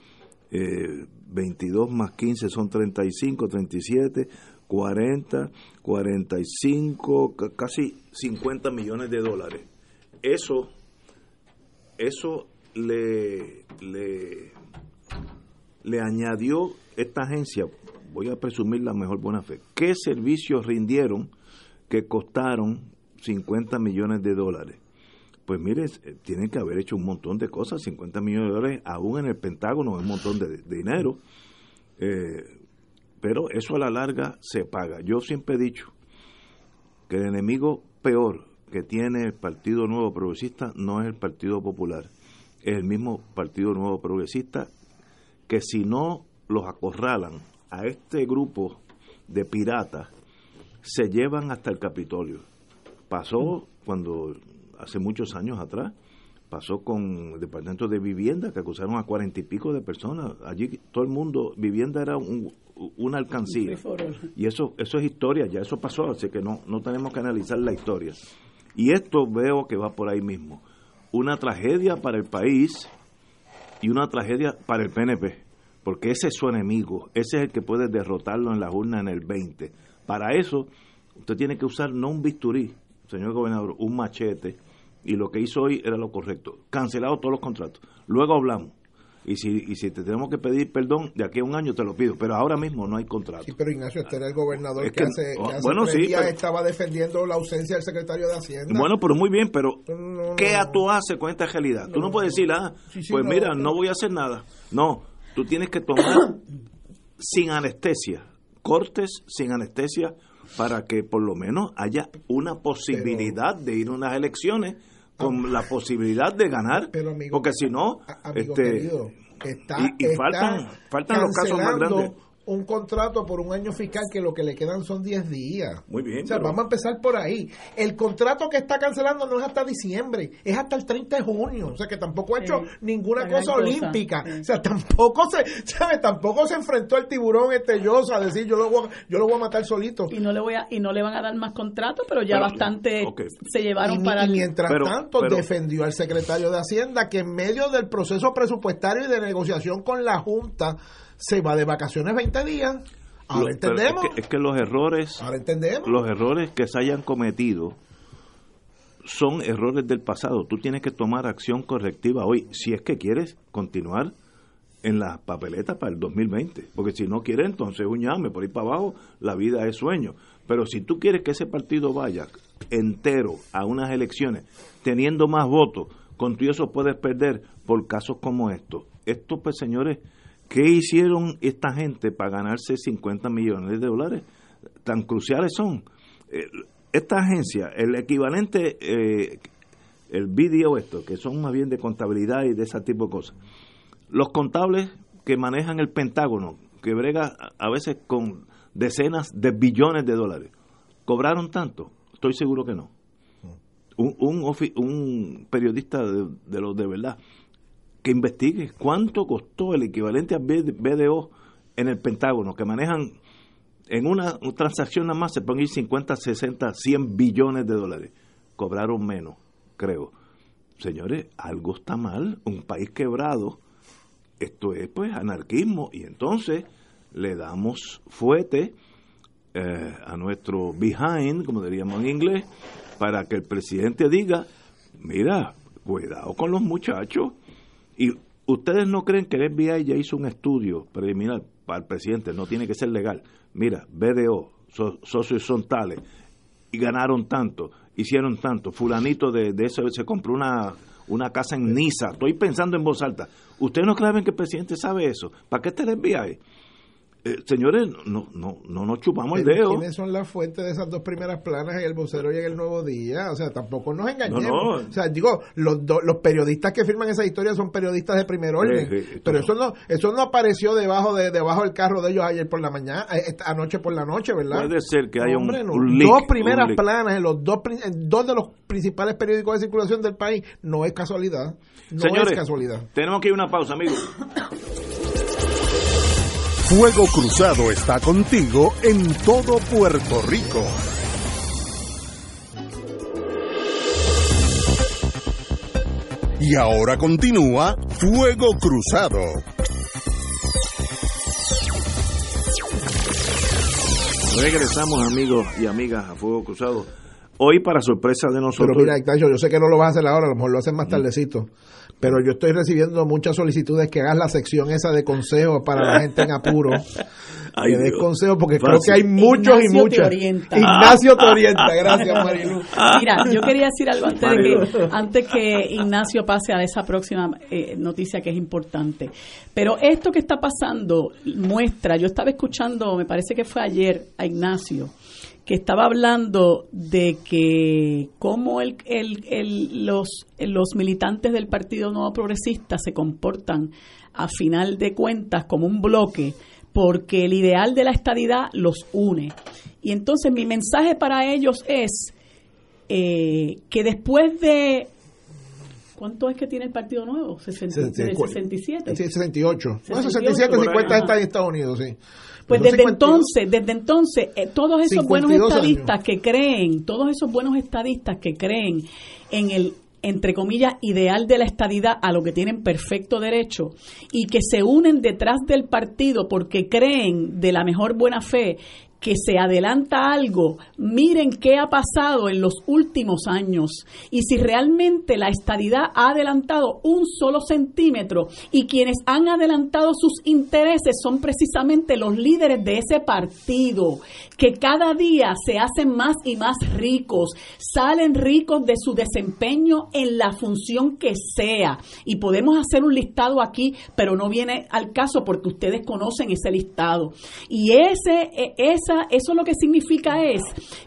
22 eh, más 15 son 35, 37, 40, 45, casi 50 millones de dólares. Eso, eso le, le, le añadió esta agencia, voy a presumir la mejor buena fe, ¿qué servicios rindieron que costaron 50 millones de dólares. Pues mire, eh, tienen que haber hecho un montón de cosas, 50 millones de dólares, aún en el Pentágono es un montón de, dinero, eh, pero eso a la larga se paga. Yo siempre he dicho que el enemigo peor que tiene el Partido Nuevo Progresista no es el Partido Popular, es el mismo Partido Nuevo Progresista que si no los acorralan a este grupo de piratas, se llevan hasta el Capitolio Pasó cuando, hace muchos años atrás, pasó con el Departamento de Vivienda, que acusaron a cuarenta y pico de personas. Allí todo el mundo, vivienda era un, una alcancía. Y eso, eso es historia, ya eso pasó, así que no, no tenemos que analizar la historia. Y esto veo que va por ahí mismo. Una tragedia para el país y una tragedia para el PNP, porque ese es su enemigo, ese es el que puede derrotarlo en la urna en el 20. Para eso, usted tiene que usar no un bisturí, señor gobernador, un machete y lo que hizo hoy era lo correcto. Cancelado todos los contratos. Luego hablamos. Y si, y si te tenemos que pedir perdón, de aquí a un año te lo pido. Pero ahora mismo no hay contrato. Sí, pero Ignacio, este era el gobernador que, hace, oh, bueno, sí, estaba defendiendo la ausencia del secretario de Hacienda. Bueno, pero muy bien, pero ¿qué tú haces con esta realidad? tú no puedes decir, ah, pues mira, no voy a hacer nada. No, tú tienes que tomar sin anestesia, cortes sin anestesia para que por lo menos haya una posibilidad de ir a unas elecciones con la posibilidad de ganar, porque si no, este, y, faltan, faltan los casos más grandes un contrato por un año fiscal que lo que le quedan son 10 días. Muy bien. O sea, vamos a empezar por ahí. El contrato que está cancelando no es hasta diciembre, es hasta el 30 de junio. O sea, que tampoco ha hecho ninguna cosa olímpica. O sea, tampoco se, ¿sabe? Tampoco se enfrentó al tiburón este a decir, yo lo voy a, yo lo voy a matar solito. Y no le voy a, y no le van a dar más contratos, pero ya bastante se llevaron para y mientras tanto defendió al secretario de Hacienda que en medio del proceso presupuestario y de negociación con la Junta se va de vacaciones 20 días. Ahora entendemos. Es que, los errores. Ahora entendemos. Los errores que se hayan cometido son errores del pasado. Tú tienes que tomar acción correctiva hoy si es que quieres continuar en las papeletas para el 2020. Porque si no quieres, entonces un llame por ir para abajo, la vida es sueño. Pero si tú quieres que ese partido vaya entero a unas elecciones, teniendo más votos, con tu eso puedes perder por casos como estos. Esto, pues, señores, ¿Qué hicieron esta gente para ganarse 50 millones de dólares? Tan cruciales son. Eh, esta agencia, el equivalente, eh, el vídeo esto, que son más bien de contabilidad y de ese tipo de cosas. Los contables que manejan el Pentágono, que brega a veces con decenas de billones de dólares, ¿cobraron tanto? Estoy seguro que no. un, un, un periodista de, de los de verdad que investigue cuánto costó el equivalente a BDO en el Pentágono, que manejan en una, transacción nada más se ponen 50, 60, 100 billones de dólares. Cobraron menos, creo. Señores, algo está mal, un país quebrado, esto es pues anarquismo y entonces le damos fuete eh, a nuestro behind, como diríamos en inglés, para que el presidente diga, mira, cuidado con los muchachos. Y ustedes no creen que el FBI ya hizo un estudio preliminar para el presidente, no tiene que ser legal. Mira, BDO, socios son tales, y ganaron tanto, hicieron tanto. Fulanito de, de eso se compró una, una casa en Niza. Estoy pensando en voz alta. ¿Ustedes no creen que el presidente sabe eso? ¿Para qué está el FBI? Eh, señores, no, no, no nos chupamos el dedo. ¿Quiénes son las fuentes de esas dos primeras planas en el vocero y en el Nuevo Día? O sea, tampoco nos engañemos. O sea, digo, los, los periodistas que firman esa historia son periodistas de primer orden. pero eso no eso no apareció debajo de debajo del carro de ellos ayer por la mañana, eh, anoche por la noche, ¿verdad? Puede ser que haya un, Dos primeras planas en los dos, dos de los principales periódicos de circulación del país no es casualidad. No Señores, es casualidad. Tenemos que ir a una pausa, amigos. Fuego Cruzado está contigo en todo Puerto Rico. Y ahora continúa Fuego Cruzado. Regresamos amigos y amigas a Fuego Cruzado. Hoy para sorpresa de nosotros. Pero mira, Ignacio, yo sé que no lo vas a hacer ahora, a lo mejor lo hacen más tardecito pero yo estoy recibiendo muchas solicitudes que hagas la sección esa de consejos para la gente en apuro. Ay, que des consejos porque creo que hay muchos y muchas. Ignacio te orienta, gracias Marilu. Mira, yo quería decir algo antes de que, antes que Ignacio pase a esa próxima eh, noticia que es importante. Pero esto que está pasando muestra, yo estaba escuchando, me parece que fue ayer, a Ignacio, que estaba hablando de que cómo el, el, los, los militantes del Partido Nuevo Progresista se comportan a final de cuentas como un bloque porque el ideal de la estadidad los une. Y entonces mi mensaje para ellos es eh, que después de ¿Cuánto es que tiene el Partido Nuevo? 67. 67. 68. 67, 50 está en Estados Unidos, sí. Pues desde entonces, desde entonces, eh, todos esos buenos estadistas que creen, todos esos buenos estadistas que creen en el entre comillas, ideal de la estadidad a lo que tienen perfecto derecho y que se unen detrás del partido porque creen de la mejor buena fe que se adelanta algo, miren qué ha pasado en los últimos años. Y si realmente la estadidad ha adelantado un solo centímetro y quienes han adelantado sus intereses son precisamente los líderes de ese partido que cada día se hacen más y más ricos, salen ricos de su desempeño en la función que sea. Y podemos hacer un listado aquí, pero no viene al caso porque ustedes conocen ese listado. Y ese e, eso lo que significa es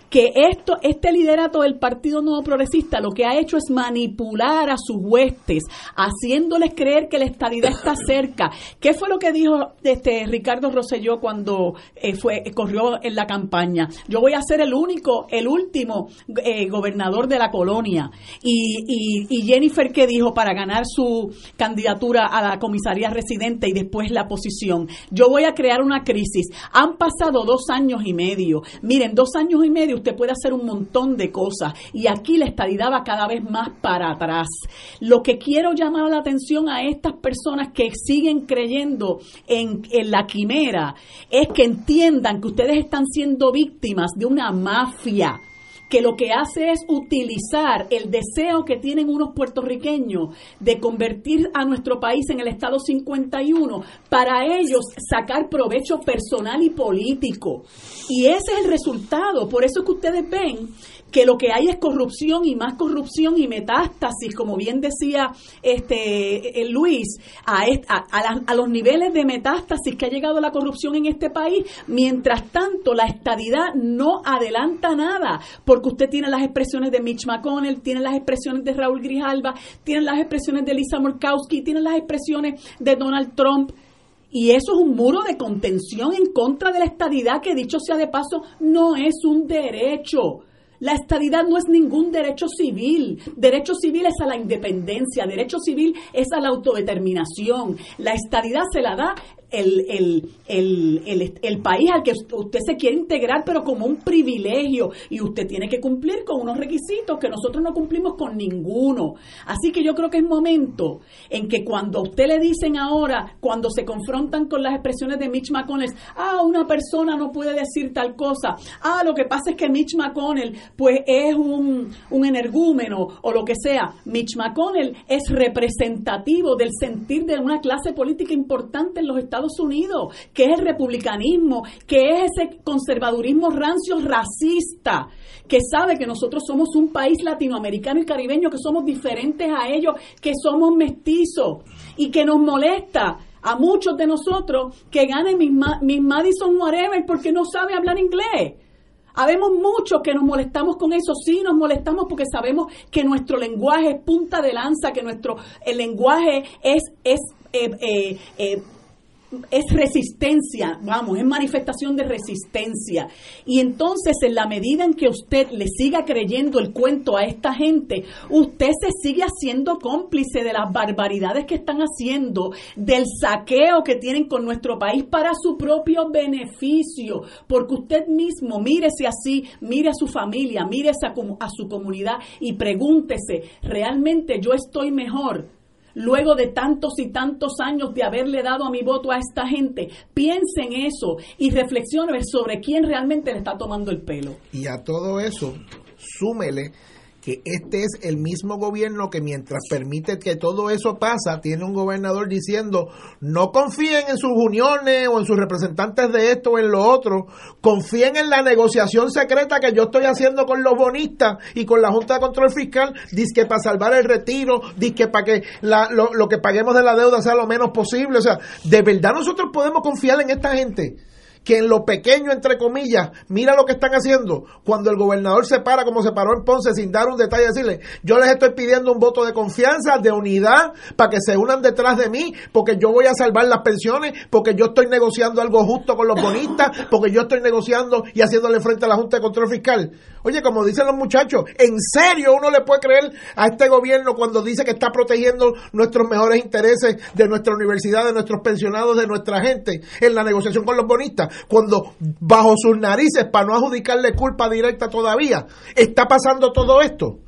que esto, este liderato del Partido Nuevo Progresista lo que ha hecho es manipular a sus huestes, haciéndoles creer que la estadidad está cerca. ¿Qué fue lo que dijo este Ricardo Rosselló cuando eh, fue corrió en la campaña? Yo voy a ser el único, el último eh, gobernador de la colonia. Y, y, Jennifer, ¿qué dijo para ganar su candidatura a la comisaría residente y después la posición? Yo voy a crear una crisis. Han pasado dos años y medio. Miren, dos años y medio usted puede hacer un montón de cosas y aquí la estadidad va cada vez más para atrás. Lo que quiero llamar la atención a estas personas que siguen creyendo en, en la quimera es que entiendan que ustedes están siendo víctimas de una mafia que lo que hace es utilizar el deseo que tienen unos puertorriqueños de convertir a nuestro país en el Estado 51 para ellos sacar provecho personal y político. Y ese es el resultado. Por eso es que ustedes ven que lo que hay es corrupción y más corrupción y metástasis, como bien decía este eh, Luis, a, a, los niveles de metástasis que ha llegado la corrupción en este país. Mientras tanto, la estadidad no adelanta nada, porque usted tiene las expresiones de Mitch McConnell, tiene las expresiones de Raúl Grijalba, tiene las expresiones de Lisa Murkowski, tiene las expresiones de Donald Trump. Y eso es un muro de contención en contra de la estadidad que, dicho sea de paso, no es un derecho La estadidad no es ningún derecho civil. Derecho civil es a la independencia, derecho civil es a la autodeterminación. La estadidad se la da el, el, el, el, país al que usted se quiere integrar, pero como un privilegio, y usted tiene que cumplir con unos requisitos que nosotros no cumplimos con ninguno. Así que yo creo que es momento en que cuando a usted le dicen ahora, cuando se confrontan con las expresiones de Mitch McConnell, ah, una persona no puede decir tal cosa, ah, lo que pasa es que Mitch McConnell, pues es un, un energúmeno o lo que sea. Mitch McConnell es representativo del sentir de una clase política importante en los Estados Unidos, que es el republicanismo, que es ese conservadurismo rancio racista, que sabe que nosotros somos un país latinoamericano y caribeño, que somos diferentes a ellos, que somos mestizos y que nos molesta a muchos de nosotros que ganen mis, mis Madison whatever porque no sabe hablar inglés. Habemos muchos que nos molestamos con eso, sí nos molestamos porque sabemos que nuestro lenguaje es punta de lanza, que nuestro el lenguaje es, es eh, eh, eh, es resistencia, vamos, es manifestación de resistencia. Y entonces, en la medida en que usted le siga creyendo el cuento a esta gente, usted se sigue haciendo cómplice de las barbaridades que están haciendo, del saqueo que tienen con nuestro país para su propio beneficio. Porque usted mismo, mírese así, mire a su familia, a, a su comunidad y pregúntese, ¿realmente yo estoy mejor? Luego de tantos y tantos años de haberle dado a mi voto a esta gente, piense en eso y reflexione sobre quién realmente le está tomando el pelo. Y a todo eso, súmele que este es el mismo gobierno que mientras permite que todo eso pasa, tiene un gobernador diciendo, no confíen en sus uniones o en sus representantes de esto o en lo otro, confíen en la negociación secreta que yo estoy haciendo con los bonistas y con la Junta de Control Fiscal, que para salvar el retiro, que para que lo, lo que paguemos de la deuda sea lo menos posible, o sea, de verdad nosotros podemos confiar en esta gente que en lo pequeño, entre comillas, mira lo que están haciendo. Cuando el gobernador se para, como se paró en Ponce, sin dar un detalle, decirle, yo les estoy pidiendo un voto de confianza, de unidad, para que se unan detrás de mí, porque yo voy a salvar las pensiones, porque yo estoy negociando algo justo con los bonistas, porque yo estoy negociando y haciéndole frente a la Junta de Control Fiscal. Oye, como dicen los muchachos, ¿en serio uno le puede creer a este gobierno cuando dice que está protegiendo nuestros mejores intereses de nuestra universidad, de nuestros pensionados, de nuestra gente, en la negociación con los bonistas? cuando bajo sus narices, para no adjudicarle culpa directa todavía, está pasando todo esto.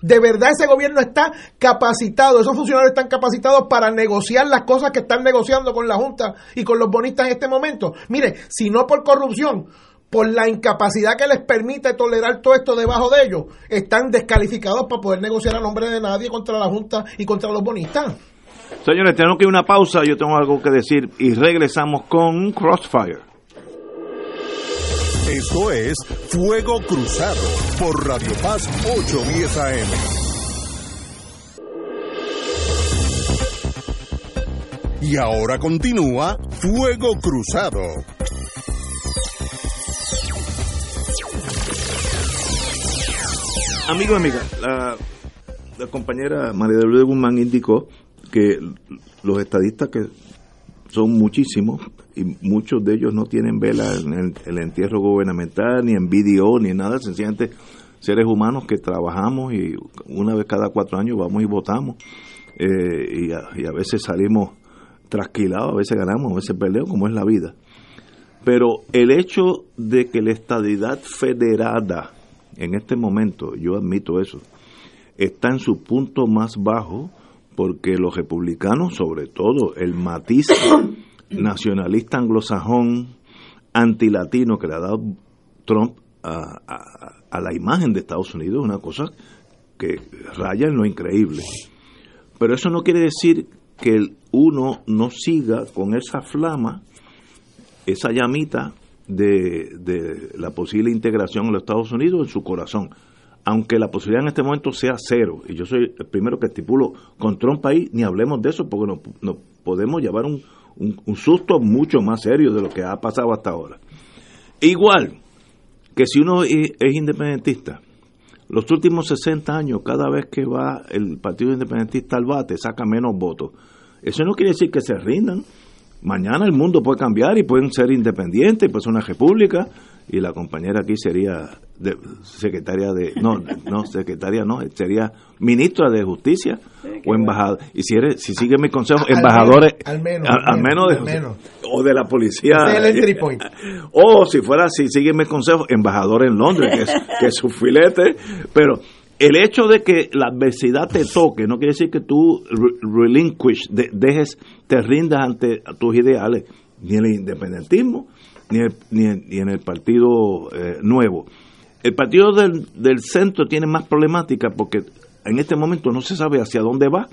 De verdad ese gobierno está capacitado, esos funcionarios están capacitados para negociar las cosas que están negociando con la Junta y con los bonistas en este momento. Mire, si no por corrupción, por la incapacidad que les permite tolerar todo esto debajo de ellos, están descalificados para poder negociar a nombre de nadie contra la Junta y contra los bonistas. Señores, tenemos que ir a una pausa, yo tengo algo que decir y regresamos con Crossfire. Esto es Fuego Cruzado por Radio Paz 810 AM. Y ahora continúa Fuego Cruzado. Amigo amiga, la, compañera María de Luis Guzmán indicó que los estadistas que son muchísimos y muchos de ellos no tienen vela en el, entierro gubernamental, ni en video, ni nada, sencillamente seres humanos que trabajamos y una vez cada cuatro años vamos y votamos eh, y, a, veces salimos trasquilados, a veces ganamos, a veces perdemos, como es la vida. Pero el hecho de que la estadidad federada en este momento, yo admito eso, está en su punto más bajo, porque los republicanos, sobre todo el matiz nacionalista anglosajón, antilatino que le ha dado Trump a, la imagen de Estados Unidos, una cosa que raya en lo increíble. Pero eso no quiere decir que uno no siga con esa flama, esa llamita de, de la posible integración en los Estados Unidos en su corazón aunque la posibilidad en este momento sea cero, y yo soy el primero que estipulo con Trump ahí, ni hablemos de eso porque nos, podemos llevar un, susto mucho más serio de lo que ha pasado hasta ahora. Igual que si uno es, independentista, los últimos 60 años, cada vez que va el Partido Independentista al bate, saca menos votos. Eso no quiere decir que se rindan. Mañana el mundo puede cambiar y pueden ser independientes, pues una república, y la compañera aquí sería de, secretaria de no no secretaria no sería ministra de justicia o embajador y si eres si sigue mi consejo embajadores al menos al, menos, de, o de la policía. O si fuera si sigue mi consejo embajador en Londres que es, que es su filete pero el hecho de que la adversidad te toque no quiere decir que tú relinquish, dejes, te rindas ante tus ideales, ni el independentismo, ni, ni, en el Partido eh, Nuevo. El Partido del, del Centro tiene más problemática porque en este momento no se sabe hacia dónde va,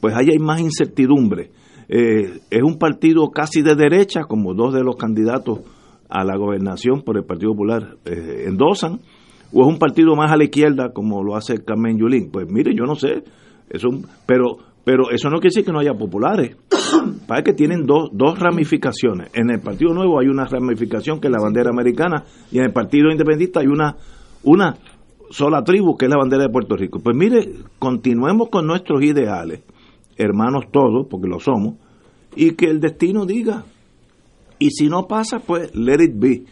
pues ahí hay más incertidumbre. Eh, es un partido casi de derecha, como dos de los candidatos a la gobernación por el Partido Popular eh, endosan, o es un partido más a la izquierda como lo hace Carmen Yulín. Pues mire, yo no sé, eso, pero, pero eso no quiere decir que no haya populares. Para que tienen dos, dos ramificaciones. En el Partido Nuevo hay una ramificación que es la bandera americana y en el Partido Independentista hay una, una sola tribu que es la bandera de Puerto Rico. Pues mire, continuemos con nuestros ideales, hermanos todos, porque lo somos, y que el destino diga. Y si no pasa, pues let it be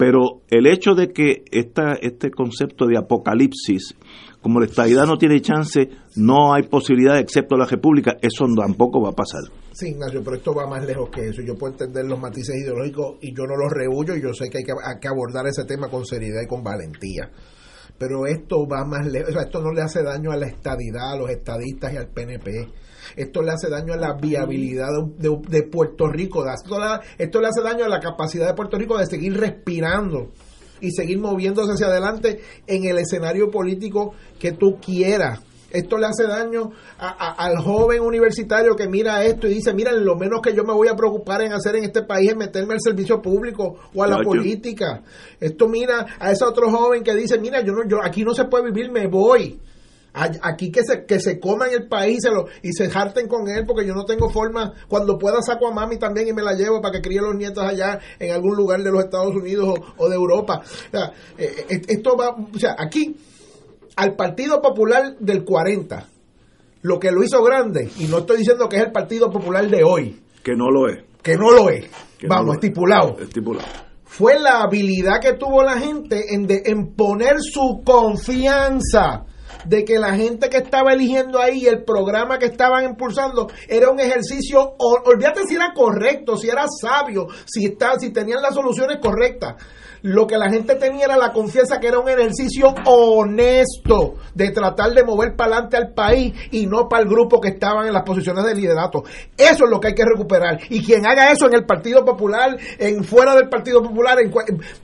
pero el hecho de que esta, este concepto de apocalipsis, como la estabilidad no tiene chance, no hay posibilidad excepto la república, eso tampoco va a pasar. Sí, Ignacio, pero esto va más lejos que eso. Yo puedo entender los matices ideológicos y yo no los rehuyo y yo sé que hay que, hay que abordar ese tema con seriedad y con valentía. Pero esto va más lejos, esto no le hace daño a la estadidad, a los estadistas y al PNP esto le hace daño a la viabilidad de, Puerto Rico, esto le, esto le hace daño a la capacidad de Puerto Rico de seguir respirando y seguir moviéndose hacia adelante en el escenario político que tú quieras. Esto le hace daño al joven universitario que mira esto y dice, mira, lo menos que yo me voy a preocupar en hacer en este país es meterme al servicio público o a la política. Esto mira a ese otro joven que dice, mira, yo no, yo aquí no se puede vivir, me voy. Aquí que se, que se coman el país y se, lo, y se jarten con él porque yo no tengo forma, cuando pueda saco a mami también y me la llevo para que críe los nietos allá en algún lugar de los Estados Unidos o, de Europa. O sea, eh, eh, esto va, o sea, aquí al Partido Popular del 40, lo que lo hizo grande, y no estoy diciendo que es el Partido Popular de hoy. Que no lo es. Que no lo es. Vamos, estipulado. Estipulado fue la habilidad que tuvo la gente en, de, en poner su confianza de que la gente que estaba eligiendo ahí, el programa que estaban impulsando, era un ejercicio, olvídate si era correcto, si era sabio, si, está, si tenían las soluciones correctas. Lo que la gente tenía era la confianza que era un ejercicio honesto de tratar de mover para adelante al país y no para el grupo que estaban en las posiciones de liderato. Eso es lo que hay que recuperar. Y quien haga eso en el Partido Popular, en fuera del Partido Popular,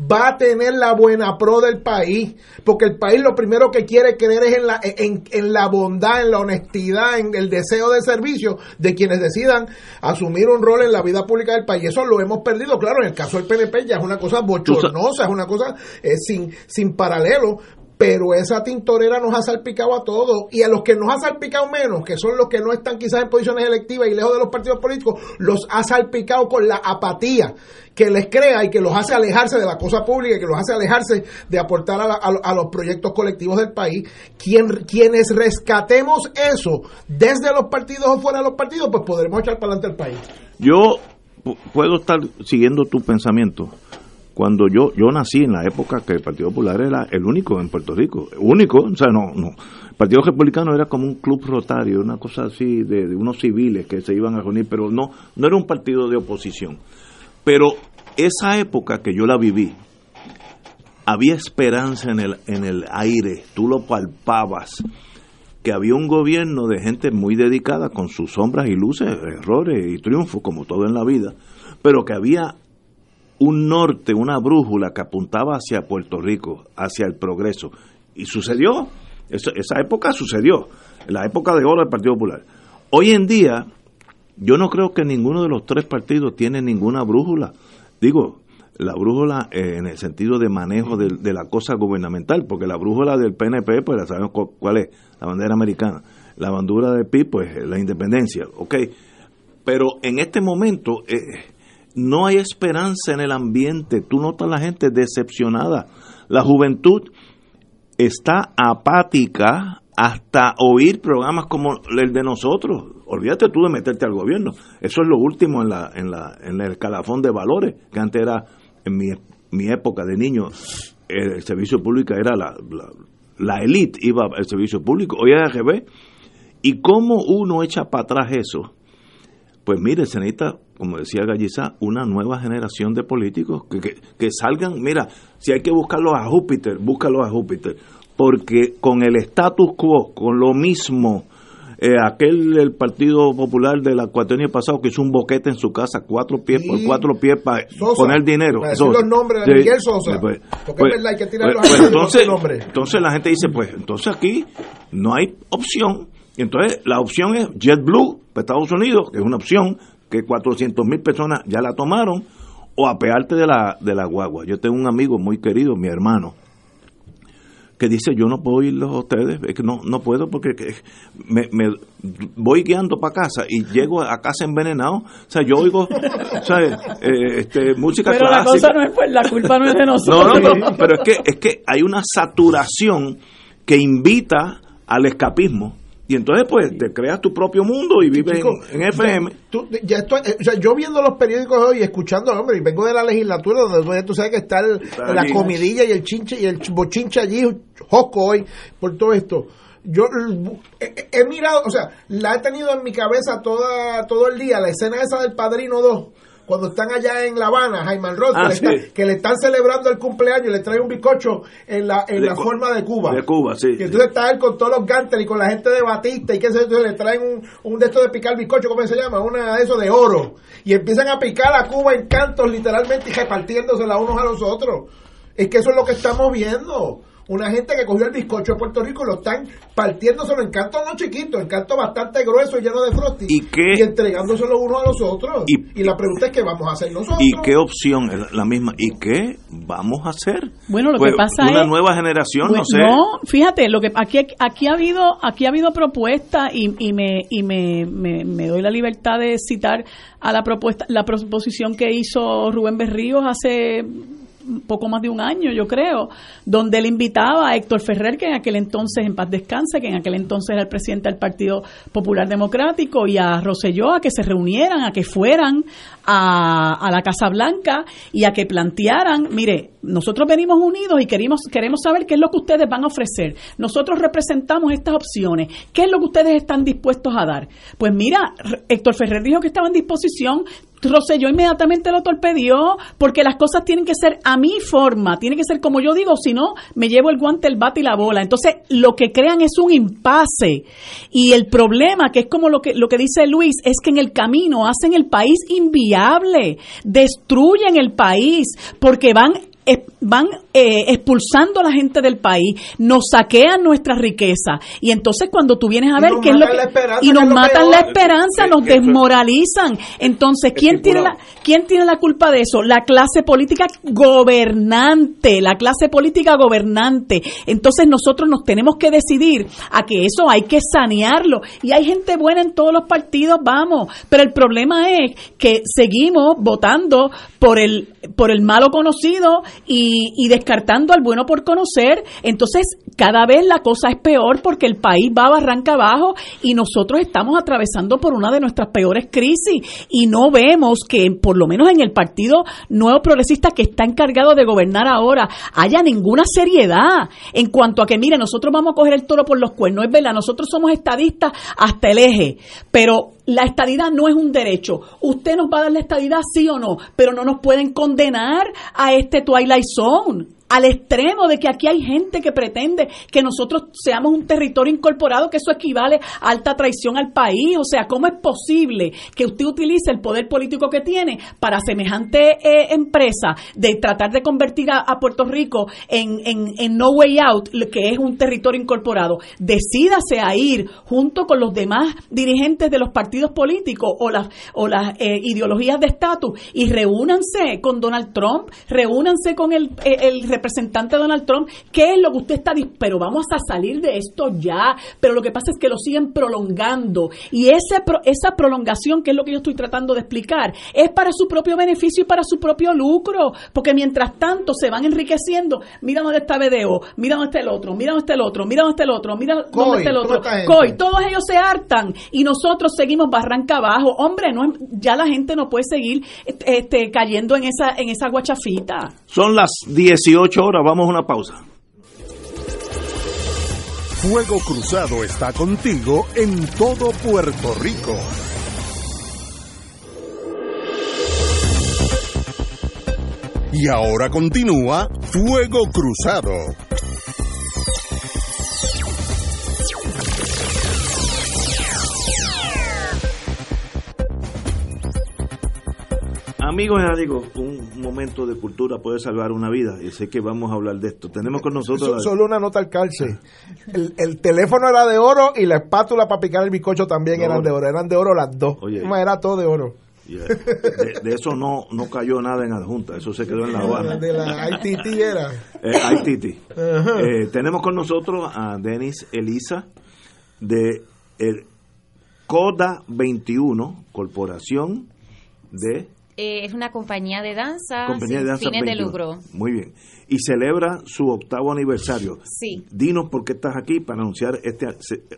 va a tener la buena pro del país. Porque el país lo primero que quiere creer es en la, en, en la bondad, en la honestidad, en el deseo de servicio de quienes decidan asumir un rol en la vida pública del país. Eso lo hemos perdido, claro, en el caso del PNP ya es una cosa bochornosa es una cosa eh, sin, sin paralelo, pero esa tintorera nos ha salpicado a todos y a los que nos ha salpicado menos, que son los que no están quizás en posiciones electivas y lejos de los partidos políticos, los ha salpicado con la apatía que les crea y que los hace alejarse de la cosa pública y que los hace alejarse de aportar a, los proyectos colectivos del país. Quien, quienes rescatemos eso desde los partidos o fuera de los partidos, pues podremos echar para adelante el país. Yo puedo estar siguiendo tu pensamiento cuando yo yo nací en la época que el Partido Popular era el único en Puerto Rico, único, o sea, no, no. El Partido Republicano era como un club rotario, una cosa así de, unos civiles que se iban a reunir, pero no no era un partido de oposición. Pero esa época que yo la viví, había esperanza en el en el aire, tú lo palpabas que había un gobierno de gente muy dedicada con sus sombras y luces, errores y triunfos como todo en la vida, pero que había un norte, una brújula que apuntaba hacia Puerto Rico, hacia el progreso. Y sucedió, esa época sucedió, la época de oro del Partido Popular. Hoy en día, yo no creo que ninguno de los tres partidos tiene ninguna brújula. Digo, la brújula eh, en el sentido de manejo de, la cosa gubernamental, porque la brújula del PNP, pues la sabemos cuál es, la bandera americana. La bandura del PIB, pues la independencia, ok. Pero en este momento, eh, no hay esperanza en el ambiente, tú notas la gente decepcionada, la juventud está apática hasta oír programas como el de nosotros. Olvídate tú de meterte al gobierno. Eso es lo último en, el escalafón de valores, que antes era, en mi época de niño, el servicio público era la, élite, iba al servicio público, hoy es al. ¿Y cómo uno echa para atrás eso? Pues mire, se como decía Gallizá, una nueva generación de políticos que, que, que salgan, mira, si hay que buscarlos a Júpiter, búscalos a Júpiter, porque con el status quo, con lo mismo, eh, aquel el Partido Popular del año pasado que hizo un boquete en su casa, cuatro pies por cuatro pies para poner dinero. Para decir los nombres de Miguel Sosa. Pues, porque pues, es verdad, hay que tirar pues, los pues, entonces, nombres. entonces la gente dice, pues entonces aquí no hay opción. Entonces la opción es JetBlue para Estados Unidos, que es una opción que 400 mil personas ya la tomaron, o apearte de la, de la guagua. Yo tengo un amigo muy querido, mi hermano, que dice yo no puedo irlos a ustedes, es que no, no puedo porque que me, me voy guiando para casa y llego a casa envenenado, o sea, yo oigo ¿sabes? Eh, este, música Pero la clásica. cosa no es pues, la culpa no es de No, nosotros. no, no, pero es que, es que hay una saturación que invita al escapismo. Y entonces, pues, te creas tu propio mundo y vives Chico, en, en FM. Tú- ya estoy- eh, o sea, yo viendo los periódicos hoy, escuchando, hombre, y vengo de la legislatura donde tú sabes que está el- Está la allí. comidilla y el chinche y el ch- bochinche allí, josco hoy, por todo esto. Yo he mirado, o sea, la he tenido en mi cabeza toda, todo el día, la escena esa del Padrino 2, cuando están allá en La Habana, Jaime Ross, Ah, que, le sí. está- que le están celebrando el cumpleaños le trae un bizcocho en la, en De la forma de Cuba. de Cuba, sí. Y entonces está él con todos los gantes y con la gente de Batista y que se entonces le traen un, un de estos de picar bizcocho, ¿cómo se llama? Una de esos de oro. Y empiezan a picar a Cuba en cantos literalmente y repartiéndosela unos a los otros. Es que eso es lo que estamos viendo. Una gente que cogió el bizcocho de Puerto Rico y lo están partiéndoselo en cantos no chiquitos, en cantos bastante gruesos y llenos de frosty. ¿Y qué? entregándoselo unos a los otros. Y- Y, la pregunta es qué vamos a hacer nosotros. ¿Y qué opción es la misma? ¿Y qué vamos a hacer? Bueno, lo Pues, que pasa una es nueva generación, no sé. no, fíjate, lo que aquí aquí ha habido aquí ha habido propuestas y, y me y me, me, me doy la libertad de citar a la propuesta la proposición que hizo Rubén Berríos hace poco más de un año, yo creo, donde él invitaba a Héctor Ferrer, que en aquel entonces, en paz descanse, que en aquel entonces era el presidente del Partido Popular Democrático, y a Rosselló a que se reunieran, a que fueran a, a la Casa Blanca y a que plantearan, mire, nosotros venimos unidos y queremos, queremos saber qué es lo que ustedes van a ofrecer. Nosotros representamos estas opciones. ¿Qué es lo que ustedes están dispuestos a dar? Pues mira, Héctor Ferrer dijo que estaba en disposición, Rosselló inmediatamente lo torpedió porque las cosas tienen que ser a mi forma, tiene que ser como yo digo, si no, me llevo el guante, el bate y la bola. Entonces, lo que crean es un impasse. Y el problema, que es como lo que, lo que dice Luis, es que en el camino hacen el país inviable, destruyen el país porque van van eh, expulsando a la gente del país, nos saquean nuestra riqueza y entonces cuando tú vienes a ver qué es lo que y nos matan peor. la esperanza, nos desmoralizan. Entonces, ¿quién tiene la quién tiene la culpa de eso? La clase política gobernante, la clase política gobernante. Entonces, nosotros nos tenemos que decidir a que eso hay que sanearlo y hay gente buena en todos los partidos, vamos, pero el problema es que seguimos votando por el por el malo conocido y, y descartando al bueno por conocer. Entonces, cada vez la cosa es peor porque el país va barranca abajo y nosotros estamos atravesando por una de nuestras peores crisis y no vemos que, por lo menos en el Partido Nuevo Progresista que está encargado de gobernar ahora, haya ninguna seriedad en cuanto a que, mire, nosotros vamos a coger el toro por los cuernos. Es verdad, nosotros somos estadistas hasta el eje, pero la estadidad no es un derecho. Usted nos va a dar la estadidad sí o no, pero no nos pueden condenar a este Twilight Zone. Al extremo de que aquí hay gente que pretende que nosotros seamos un territorio incorporado, que eso equivale a alta traición al país. O sea, ¿cómo es posible que usted utilice el poder político que tiene para semejante eh, empresa de tratar de convertir a, Puerto Rico en, en, en no way out, que es un territorio incorporado? Decídase a ir junto con los demás dirigentes de los partidos políticos o las, o las eh, ideologías de estatus y reúnanse con Donald Trump, reúnanse con el, el representante Donald Trump, ¿qué es lo que usted está diciendo? Pero vamos a salir de esto ya. Pero lo que pasa es que lo siguen prolongando. Y ese, esa prolongación, que es lo que yo estoy tratando de explicar, es para su propio beneficio y para su propio lucro. Porque mientras tanto se van enriqueciendo. Mira dónde está BDO, mira dónde está el otro, mira dónde está el otro, mira dónde está el otro, mira dónde está el otro. Coy, todos ellos se hartan y nosotros seguimos barranca abajo. Hombre, no ya la gente no puede seguir este, cayendo en esa, en esa guachafita. Son las 18 horas, vamos a una pausa. Fuego Cruzado está contigo en todo Puerto Rico. Y ahora continúa Fuego Cruzado. Amigos y amigos, un momento de cultura puede salvar una vida y sé que vamos a hablar de esto. Tenemos con nosotros... Solo una nota al calce. El, teléfono era de oro y la espátula para picar el bizcocho también eran de oro. Eran de oro las dos. Oye, era todo de oro. De, eso no, no cayó nada en adjunta, eso se quedó en La Habana. De la ITT era. Eh, ITT. Eh, tenemos con nosotros a Denis Elisa de el CODA 21, Corporación de eh, es una compañía de danza sin fines de lucro. Muy bien. Y celebra su octavo aniversario. Sí. Dinos por qué estás aquí para anunciar este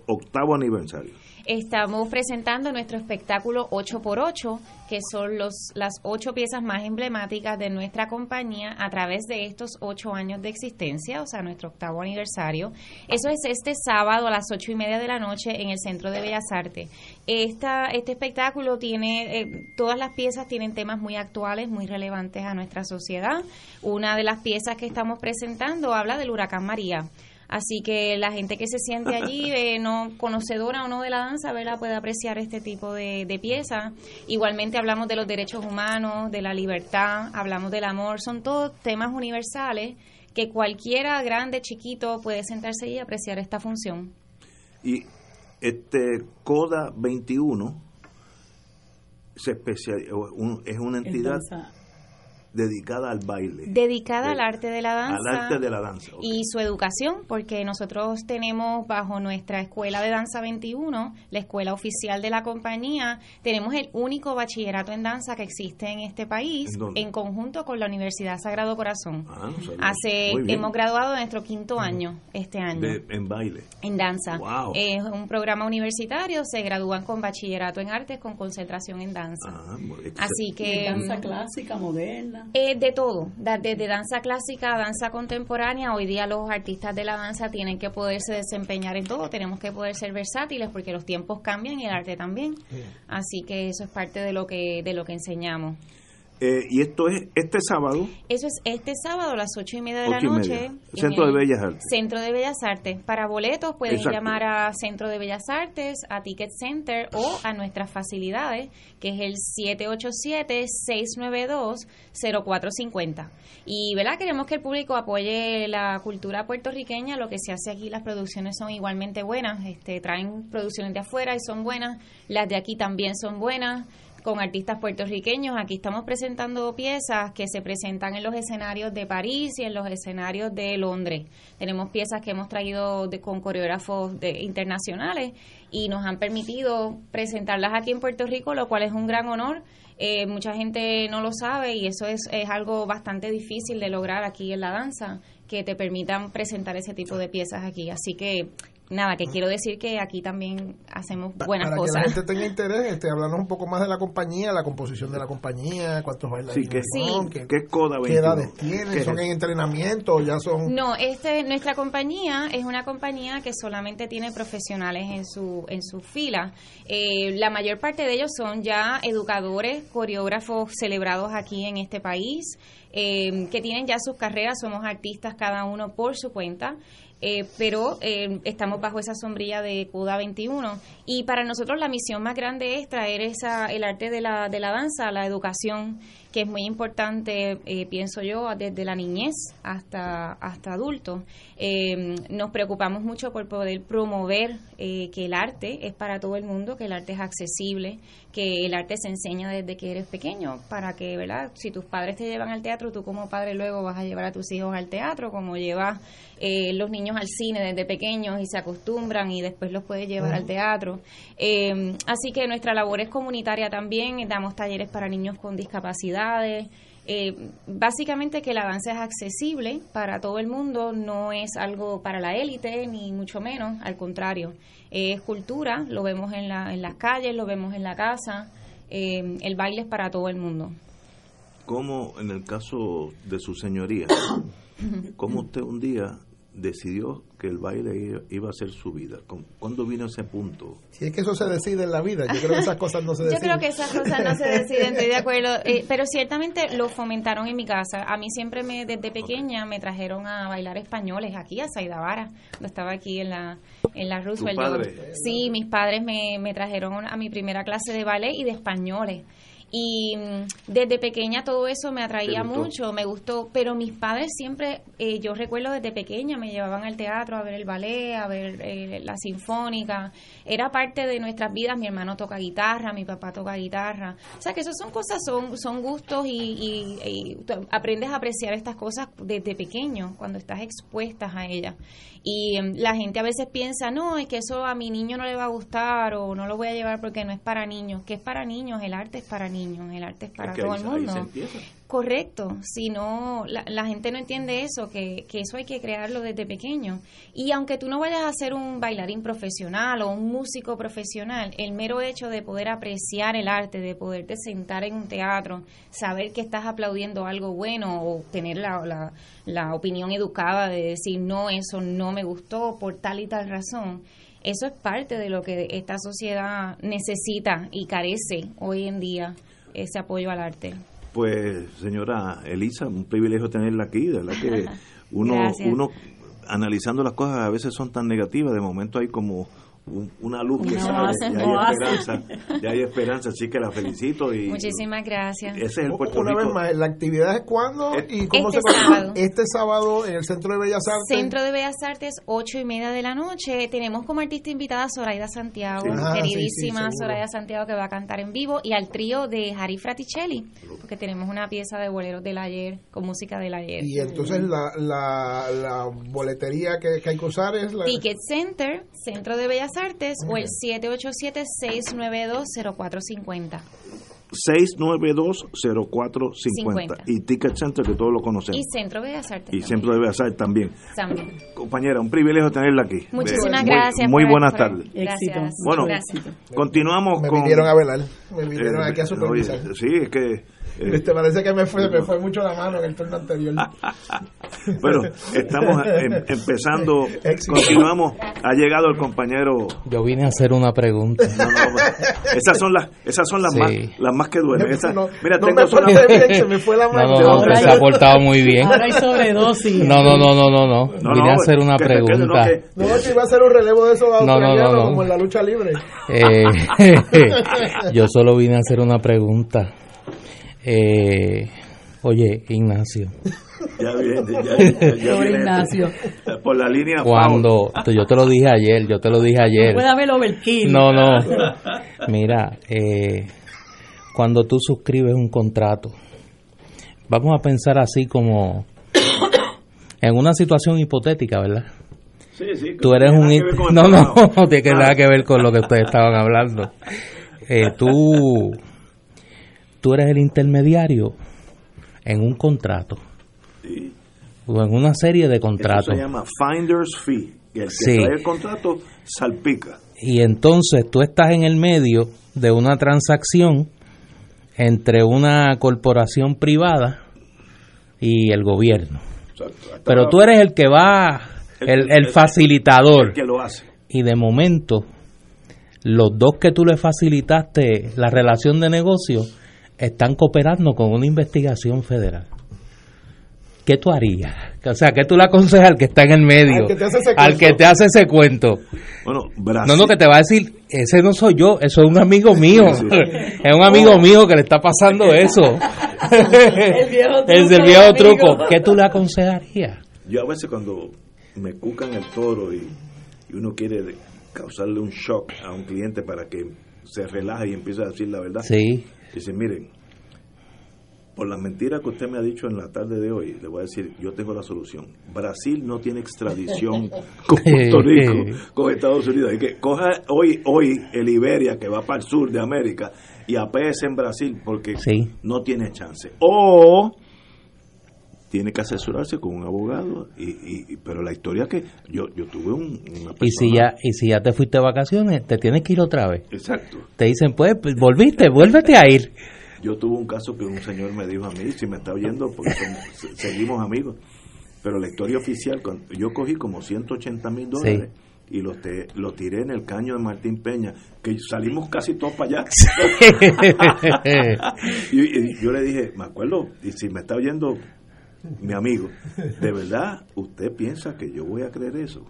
octavo aniversario estamos presentando nuestro espectáculo 8x8, que son los, las ocho piezas más emblemáticas de nuestra compañía a través de estos ocho años de existencia, o sea, nuestro octavo aniversario. Eso es este sábado a las ocho y media de la noche en el Centro de Bellas Artes. Esta, este espectáculo tiene, eh, todas las piezas tienen temas muy actuales, muy relevantes a nuestra sociedad. Una de las piezas que estamos presentando habla del huracán María. Así que la gente que se siente allí, eh, no conocedora o no de la danza, ¿verdad? puede apreciar este tipo de, de piezas. Igualmente hablamos de los derechos humanos, de la libertad, hablamos del amor, son todos temas universales que cualquiera, grande, chiquito, puede sentarse y apreciar esta función. Y este CODA 21 se especial, es una entidad dedicada al baile. Dedicada al arte de la danza. Al arte de la danza. Y su educación, porque nosotros tenemos bajo nuestra Escuela de Danza 21, la escuela oficial de la compañía, tenemos el único bachillerato en danza que existe en este país, ¿En, conjunto con la Universidad Sagrado Corazón. Ah, Hace, hemos graduado nuestro quinto año este año. en baile. En danza. Es un programa universitario, se gradúan con bachillerato en artes con concentración en danza. Ah, Así que... danza clásica, moderna eh, de todo, desde danza clásica a danza contemporánea. Hoy día los artistas de la danza tienen que poderse desempeñar en todo, tenemos que poder ser versátiles porque los tiempos cambian y el arte también. Así que eso es parte de lo que de lo que enseñamos. Eh, y esto es este sábado. Eso es este sábado a las ocho y media de la noche. Centro de Bellas Artes. Centro de Bellas Artes. Para boletos pueden llamar a Centro de Bellas Artes, a Ticket Center o a nuestras facilidades, que es el 787-692-0450. Y ¿verdad? queremos que el público apoye la cultura puertorriqueña. Lo que se hace aquí, las producciones son igualmente buenas. Este, traen producciones de afuera y son buenas. Las de aquí también son buenas con artistas puertorriqueños. Aquí estamos presentando piezas que se presentan en los escenarios de París y en los escenarios de Londres. Tenemos piezas que hemos traído de, con coreógrafos de, internacionales y nos han permitido presentarlas aquí en Puerto Rico, lo cual es un gran honor. Eh, mucha gente no lo sabe y eso es, es algo bastante difícil de lograr aquí en la danza que te permitan presentar ese tipo de piezas aquí. Así que nada, que quiero decir que aquí también hacemos buenas cosas. Para que la gente tenga interés, este, hablarnos un poco más de la compañía, la composición de la compañía, cuántos bailarines sí, son, qué, edades tienen, son en entrenamiento o ya son... No, este, nuestra compañía es una compañía que solamente tiene profesionales en su, en su fila. Eh, la mayor parte de ellos son ya educadores, coreógrafos celebrados aquí en este país, eh, que tienen ya sus carreras, somos artistas cada uno por su cuenta. Eh, pero eh, estamos bajo esa sombrilla de CUDA 21 y para nosotros la misión más grande es traer esa, el arte de la, de la danza, la educación que es muy importante, eh, pienso yo, desde la niñez hasta, hasta adultos. Eh, nos preocupamos mucho por poder promover eh, que el arte es para todo el mundo, que el arte es accesible, que el arte se enseña desde que eres pequeño, para que, ¿verdad? Si tus padres te llevan al teatro, tú como padre luego vas a llevar a tus hijos al teatro, como llevas los niños al cine desde pequeños y se acostumbran y después los puedes llevar al teatro. así que nuestra labor es comunitaria también, damos talleres para niños con discapacidades. Eh, básicamente que la danza es accesible para todo el mundo, no es algo para la élite, ni mucho menos, al contrario, es cultura, lo vemos en, la, en las calles, lo vemos en la casa, eh, el baile es para todo el mundo. Como en el caso de su señoría, como usted un día decidió que el baile iba a ser su vida? ¿Cuándo vino ese punto? Si es que eso se decide en la vida, yo creo que esas cosas no se deciden. Yo creo que esas cosas no se deciden, estoy de acuerdo, eh, pero ciertamente lo fomentaron en mi casa. A mí siempre me desde pequeña me trajeron a bailar españoles aquí a Saidavara, cuando estaba aquí en la en la Roosevelt. sí, mis padres me, me trajeron a mi primera clase de ballet y de españoles. Y mm, desde pequeña todo eso me atraía mucho, me gustó, pero mis padres siempre, eh, yo recuerdo desde pequeña, me llevaban al teatro a ver el ballet, a ver eh, la sinfónica, era parte de nuestras vidas, mi hermano toca guitarra, mi papá toca guitarra, o sea que eso son cosas, son, son gustos y, aprendes a apreciar estas cosas desde pequeño, cuando estás expuestas a ellas. Y mm, la gente a veces piensa, no, es que eso a mi niño no le va a gustar o no lo voy a llevar porque no es para niños, que es para niños, el arte es para niños el arte es para todo el mundo. Correcto, si no, la, gente no entiende eso, que, que, eso hay que crearlo desde pequeño. Y aunque tú no vayas a ser un bailarín profesional o un músico profesional, el mero hecho de poder apreciar el arte, de poderte sentar en un teatro, saber que estás aplaudiendo algo bueno o tener la, la, la opinión educada de decir, no, eso no me gustó por tal y tal razón, eso es parte de lo que esta sociedad necesita y carece hoy en día ese apoyo al arte. Pues, señora Elisa, un privilegio tenerla aquí, de verdad que uno, uno analizando las cosas a veces son tan negativas, de momento hay como una luz que sale, ya hay esperanza, ya hay esperanza, así que la felicito y muchísimas gracias. Ese es el Puerto Una vez más, la actividad es cuándo y cómo este se sábado. Este sábado en el Centro de Bellas Artes. Centro de Bellas Artes, ocho y media de la noche. Tenemos como artista invitada Zoraida Santiago, ah, queridísima Zoraida Santiago que va a cantar en vivo y al trío de Harry Fraticelli, porque tenemos una pieza de boleros del ayer con música del ayer. Y entonces la, la, la boletería que, que hay que usar es la Ticket Center, Centro de Bellas Artes o el 787-692-0450. 692-0450 y Ticket Center que todos lo conocemos. Y Centro de Bellas Artes. Y Centro de Bellas Artes también. También. Compañera, un privilegio tenerla aquí. Muchísimas gracias. Muy, buenas tardes. Gracias. Bueno, continuamos me con... Me vinieron a velar, me vinieron aquí a supervisar. sí, es que eh, Te parece que me fue, me fue mucho la mano en el turno anterior. bueno, estamos em, empezando, continuamos. Ha llegado el compañero. Yo vine a hacer una pregunta. esas son las, esas son las más, las más que duelen. mira, tengo me bien, se me fue la mano. No, no, se ha portado muy bien. Ahora hay sobredosis. No, no, no, no, no, no. Vine a hacer una pregunta. no, si iba a hacer un relevo de esos australianos como en la lucha libre. Eh, yo solo vine a hacer una pregunta. Eh, oye, Ignacio. Ya viene, ya, Ignacio. Por la línea. Cuando, yo te lo dije ayer, yo te lo dije ayer. No puede haber overkill. No, no. Mira, eh, cuando tú suscribes un contrato, vamos a pensar así como en una situación hipotética, ¿verdad? Sí, sí. Tú eres un... No, no, no tiene nada que ver con lo que ustedes estaban hablando. Eh, tú tú eres el intermediario en un contrato o en una serie de contratos. Eso se llama finder's fee. Y el que trae el contrato salpica. Y entonces tú estás en el medio de una transacción entre una corporación privada y el gobierno. Pero tú eres el que va, el, el facilitador. El que lo hace. Y de momento, los dos que tú le facilitaste la relación de negocio están cooperando con una investigación federal. ¿Qué tú harías? O sea, ¿qué tú le aconsejas al que está en el medio? Al que te hace ese, cuento. Bueno, No, no, que te va a decir, ese no soy yo, eso es un amigo mío. es un amigo mío que le está pasando eso. El viejo truco, Es el viejo amigo. truco. ¿Qué tú le aconsejarías? Yo a veces cuando me cucan el toro y, y uno quiere causarle un shock a un cliente para que se relaje y empiece a decir la verdad, Sí. Dice, miren, por las mentiras que usted me ha dicho en la tarde de hoy, le voy a decir, yo tengo la solución. Brasil no tiene extradición con Puerto Rico, con Estados Unidos. Hay que coja hoy, hoy el Iberia que va para el sur de América y apéese en Brasil porque Sí. no tiene chance. O tiene que asesorarse con un abogado y, y- pero la historia que yo yo tuve un, una Y si ya y si ya te fuiste de vacaciones, te tienes que ir otra vez. exacto. Te dicen, pues, pues, volviste, vuélvete a ir. yo tuve un caso que un señor me dijo a mí si me está oyendo porque somos- seguimos amigos pero la historia oficial cuando- yo cogí como 180 mil dólares y los te- lo tiré en el caño de Martín Peña que salimos casi todos para allá. Y, y yo le dije me acuerdo y si me está oyendo mi amigo de verdad usted piensa que yo voy a creer eso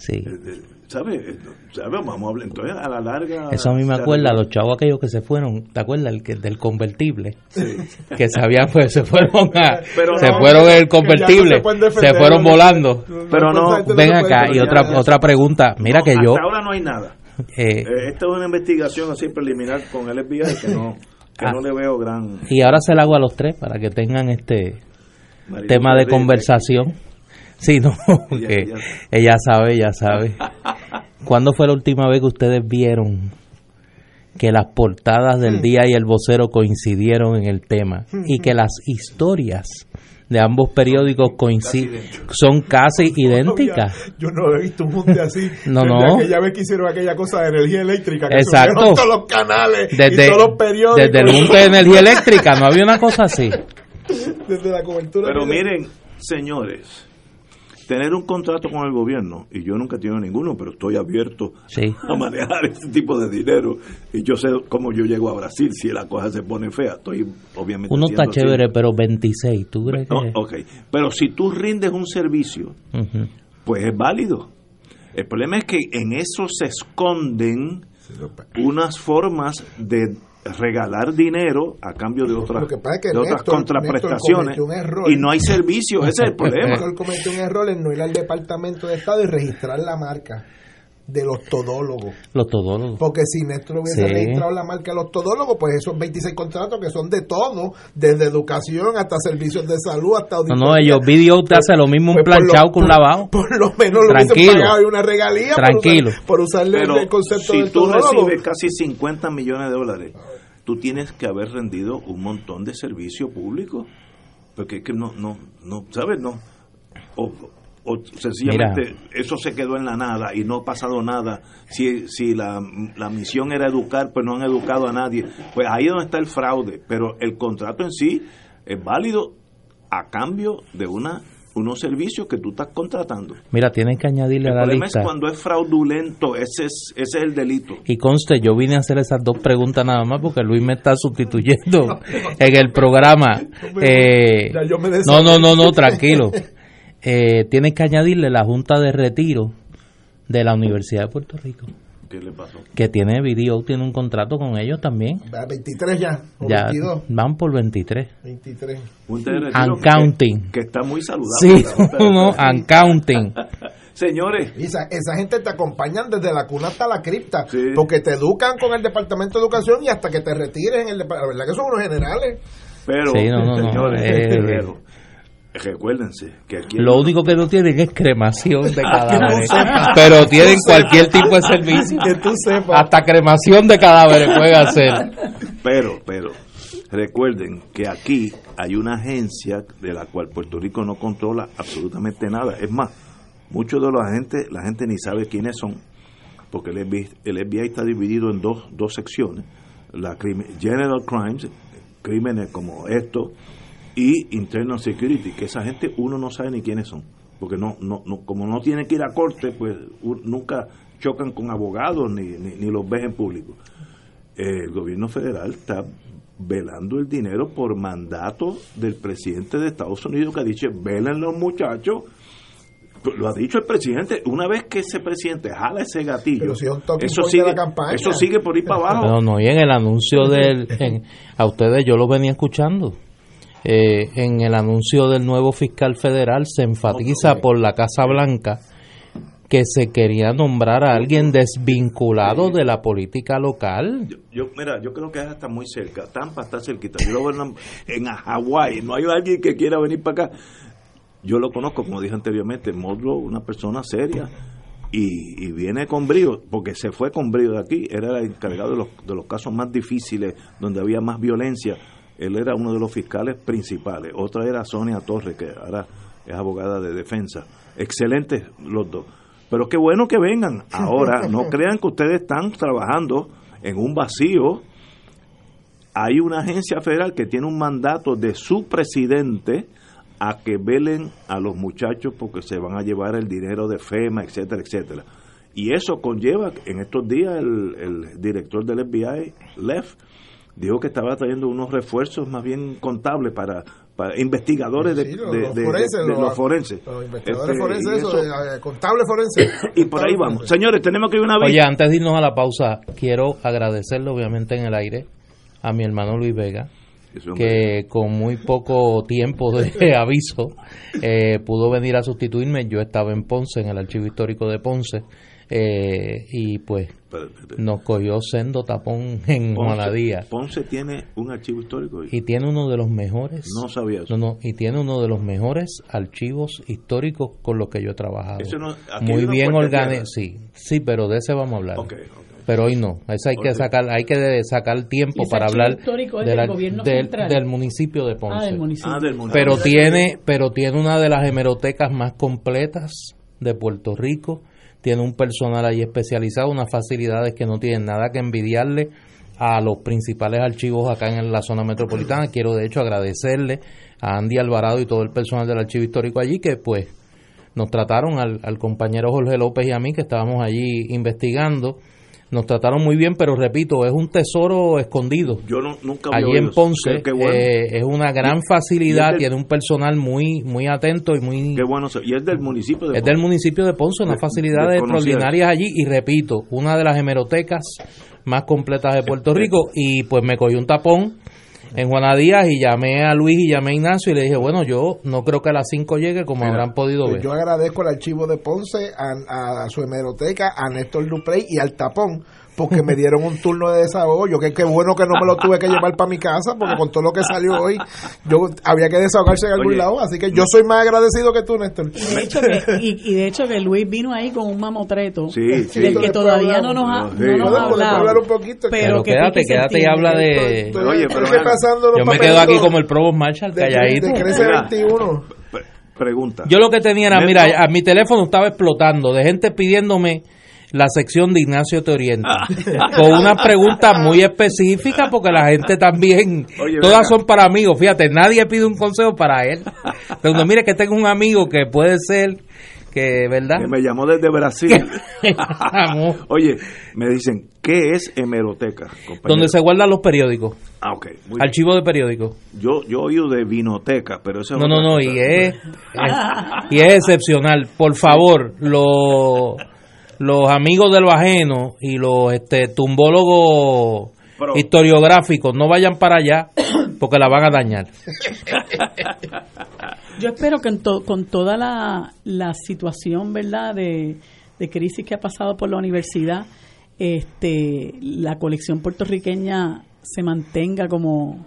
Sí. Eh, ¿Sabe? Eh, ¿Sabe? Vamos a hablar. Entonces, a la larga. Eso a mí me acuerda los chavos aquellos que se fueron, ¿te acuerdas? El que, del convertible. Que sabían, pues se fueron a, Pero se no, fueron en el no convertible, se fueron ¿no? volando. Pero no, Ven acá, y otra otra pregunta. Mira No, que yo, Hasta ahora no hay nada. eh, Eh, esta es una investigación así preliminar con el FBI que no, que Ah. no le veo gran. y ahora se la hago a los tres para que tengan este Tema de conversación. Sí, no, Ella- que ella- ella sabe, ella sabe. ¿Cuándo fue la última vez que ustedes vieron que las portadas del día y el vocero coincidieron en el tema y que las historias de ambos periódicos coinciden son casi idénticas? Yo no he visto un mundo así. No, no. Aquella vez que hicieron aquella cosa de energía eléctrica. Que Exacto. todos los canales Desde, y todos los periódicos. desde el junte de energía eléctrica no había una cosa así. Desde la cobertura. Pero miren, señores, tener un contrato con el gobierno, y yo nunca he tenido ninguno, pero estoy abierto Sí. a manejar ese tipo de dinero. Y yo sé cómo yo llego a Brasil si la cosa se pone fea. Estoy obviamente. Uno está así. chévere, pero 26, ¿tú crees que? No, ok, pero si tú rindes un servicio, pues es válido. El problema es que en eso se esconden unas formas de regalar dinero a cambio de otras, Lo que pasa es que de otras Néstor- contraprestaciones Néstor cometió un error. y no hay servicio, ese es el problema. Él cometió un error en no ir al Departamento de Estado y registrar la marca de los todólogos. Los todólogos. Porque si Néstor hubiese Sí. registrado la marca de los todólogos, pues esos 26 contratos que son de todo, desde educación hasta servicios de salud, hasta No, auditoría. no, ellos video te hace lo mismo un Pues por lo- planchado que un por- lavado. Por lo menos lo Tranquilo. hubiesen pagado y una regalía por Tranquilo. usar- por, usarle Pero el concepto si del tú todólogo. recibes casi 50 millones de dólares, tú tienes que haber rendido un montón de servicio público. Porque es que no, no, no, ¿sabes? No. O, o sencillamente eso se quedó en la nada y no ha pasado nada. Si, si la, la misión era educar, pues no han educado a nadie. Pues ahí es donde está el fraude. Pero el contrato en sí es válido a cambio de una unos servicios que tú estás contratando. Mira, tienen que añadirle El a la problema lista. es cuando es fraudulento, ese es, ese es el delito. Y conste, yo vine a hacer esas dos preguntas nada más porque Luis me está sustituyendo en el programa. Eh, Ya yo me no, no, no, no, tranquilo. Eh, tienen que añadirle la Junta de Retiro de la Universidad de Puerto Rico, ¿Qué le pasó? que tiene video, tiene un contrato con ellos también. Va, 23 ya, o Ya 22. van por 23. 23. Junta de retiro And que- counting. Que, está muy saludable. Sí, no, and counting. Señores, esa, esa gente te acompañan desde la cuna hasta la cripta, Sí. porque te educan con el Departamento de Educación y hasta que te retires en el departamento. La verdad que son unos generales. pero, Sí, no, no, no, señores, eh, pero, recuérdense que aquí Lo único que no tienen es cremación de cadáveres, pero tienen cualquier tipo de servicio. Que tú sepas. Hasta cremación de cadáveres pueden hacer. Pero, pero, recuerden que aquí hay una agencia de la cual Puerto Rico no controla absolutamente nada. Es más, muchos de los agentes, la gente ni sabe quiénes son, porque el FBI, el FBI está dividido en dos, dos secciones. La General Crimes, crímenes como esto, y Internal Security, que esa gente uno no sabe ni quiénes son, porque no, no, no como no tienen que ir a corte, pues u- nunca chocan con abogados ni, ni, ni los ves en público el gobierno federal está velando el dinero por mandato del presidente de Estados Unidos que ha dicho, velen los muchachos. Lo ha dicho el presidente. Una vez que ese presidente jala ese gatillo, si un eso, sigue, la campaña. eso sigue por ir para abajo. No, no, y en el anuncio del. en- a ustedes yo lo venía escuchando. Eh, en el anuncio del nuevo fiscal federal se enfatiza por la Casa Blanca que se quería nombrar a alguien desvinculado de la política local. Yo, mira, yo creo que está muy cerca. Tampa está cerquita. Yo lo veo en, en Hawái. No hay alguien que quiera venir para acá. Yo lo conozco, como dije anteriormente, Modlo, una persona seria. Y, viene con brío, porque se fue con brío de aquí. Era el encargado de los, de los casos más difíciles, donde había más violencia. Él era uno de los fiscales principales. Otra era Sonia Torres, que ahora es abogada de defensa. Excelentes los dos pero qué bueno que vengan. Ahora, no crean que ustedes están trabajando en un vacío. Hay una agencia federal que tiene un mandato de su presidente a que velen a los muchachos porque se van a llevar el dinero de FEMA, etcétera, etcétera. Y eso conlleva, en estos días el, el director del FBI, Leff, dijo que estaba trayendo unos refuerzos más bien contables para investigadores de, los, forenses, los, investigadores este, forenses, eso, eh, contables forenses. y por ahí vamos. Señores, tenemos que ir una vez. Oye, antes de irnos a la pausa, quiero agradecerle, obviamente, en el aire a mi hermano Luis Vega, que con muy poco tiempo de aviso eh, pudo venir a sustituirme. Yo estaba en Ponce, en el Archivo Histórico de Ponce, eh, y pues nos cogió sendo tapón en Juanadía. Ponce tiene un archivo histórico. Y tiene uno de los mejores. No sabía eso. No, y tiene uno de los mejores archivos históricos con los que yo he trabajado. Muy bien organizado. Sí, sí, pero de ese vamos a hablar. Pero hoy no. Ese hay que sacar, hay que sacar tiempo para hablar del, municipio de Ponce. Ah, pero tiene, pero tiene una de las hemerotecas más completas de Puerto Rico tiene un personal ahí especializado, unas facilidades que no tienen nada que envidiarle a los principales archivos acá en la zona metropolitana. Quiero de hecho agradecerle a Andy Alvarado y todo el personal del archivo histórico allí que pues nos trataron al, al compañero Jorge López y a mí que estábamos allí investigando nos trataron muy bien, pero repito, es un tesoro escondido. Yo nunca Allí en Ponce eh, es una gran facilidad, tiene un personal muy muy atento y muy... Qué bueno, y es del municipio de Ponce. Es del municipio de Ponce, unas facilidades extraordinarias allí y repito, una de las hemerotecas más completas de Puerto Rico y pues me cogió un tapón en Juana Díaz y llamé a Luis y llamé a Ignacio y le dije, bueno, yo no creo que a las 5 llegue como habrán podido pues ver. Yo agradezco al archivo de Ponce, a, a su hemeroteca, a Néstor Duprey y al tapón porque me dieron un turno de desahogo. Yo que qué bueno que no me lo tuve que llevar para mi casa, porque con todo lo que salió hoy, yo había que desahogarse en algún lado. Así que yo soy más agradecido que tú, Néstor. De hecho que, y, de hecho que Luis vino ahí con un mamotreto, sí, sí. del que todavía no nos ha, no nos ha hablado. hablar un poquito. Pero, quédate, quédate y habla de... Oye, pero ¿qué pasando Yo me quedo aquí como el Provost Marshall, calladito. De, crece 21. Pregunta. Yo lo que tenía era, mira, a mi teléfono estaba explotando de gente pidiéndome la sección de Ignacio Te Orienta, con una pregunta muy específica porque la gente también, todas son para amigos, fíjate, nadie pide un consejo para él. Pero mire que tengo un amigo que puede ser que, ¿verdad? Que me llamó desde Brasil. Oye, me dicen, ¿qué es hemeroteca? Donde se guardan los periódicos. Ah, ok. Archivo de periódicos. Yo, yo oído de vinoteca, pero eso No, no, no, y es, y es excepcional. Por favor, lo los amigos de lo ajeno y los este, tumbólogos historiográficos no vayan para allá porque la van a dañar. Yo espero que con toda la, la situación, ¿verdad?, de, de, crisis que ha pasado por la universidad, este, la colección puertorriqueña se mantenga como,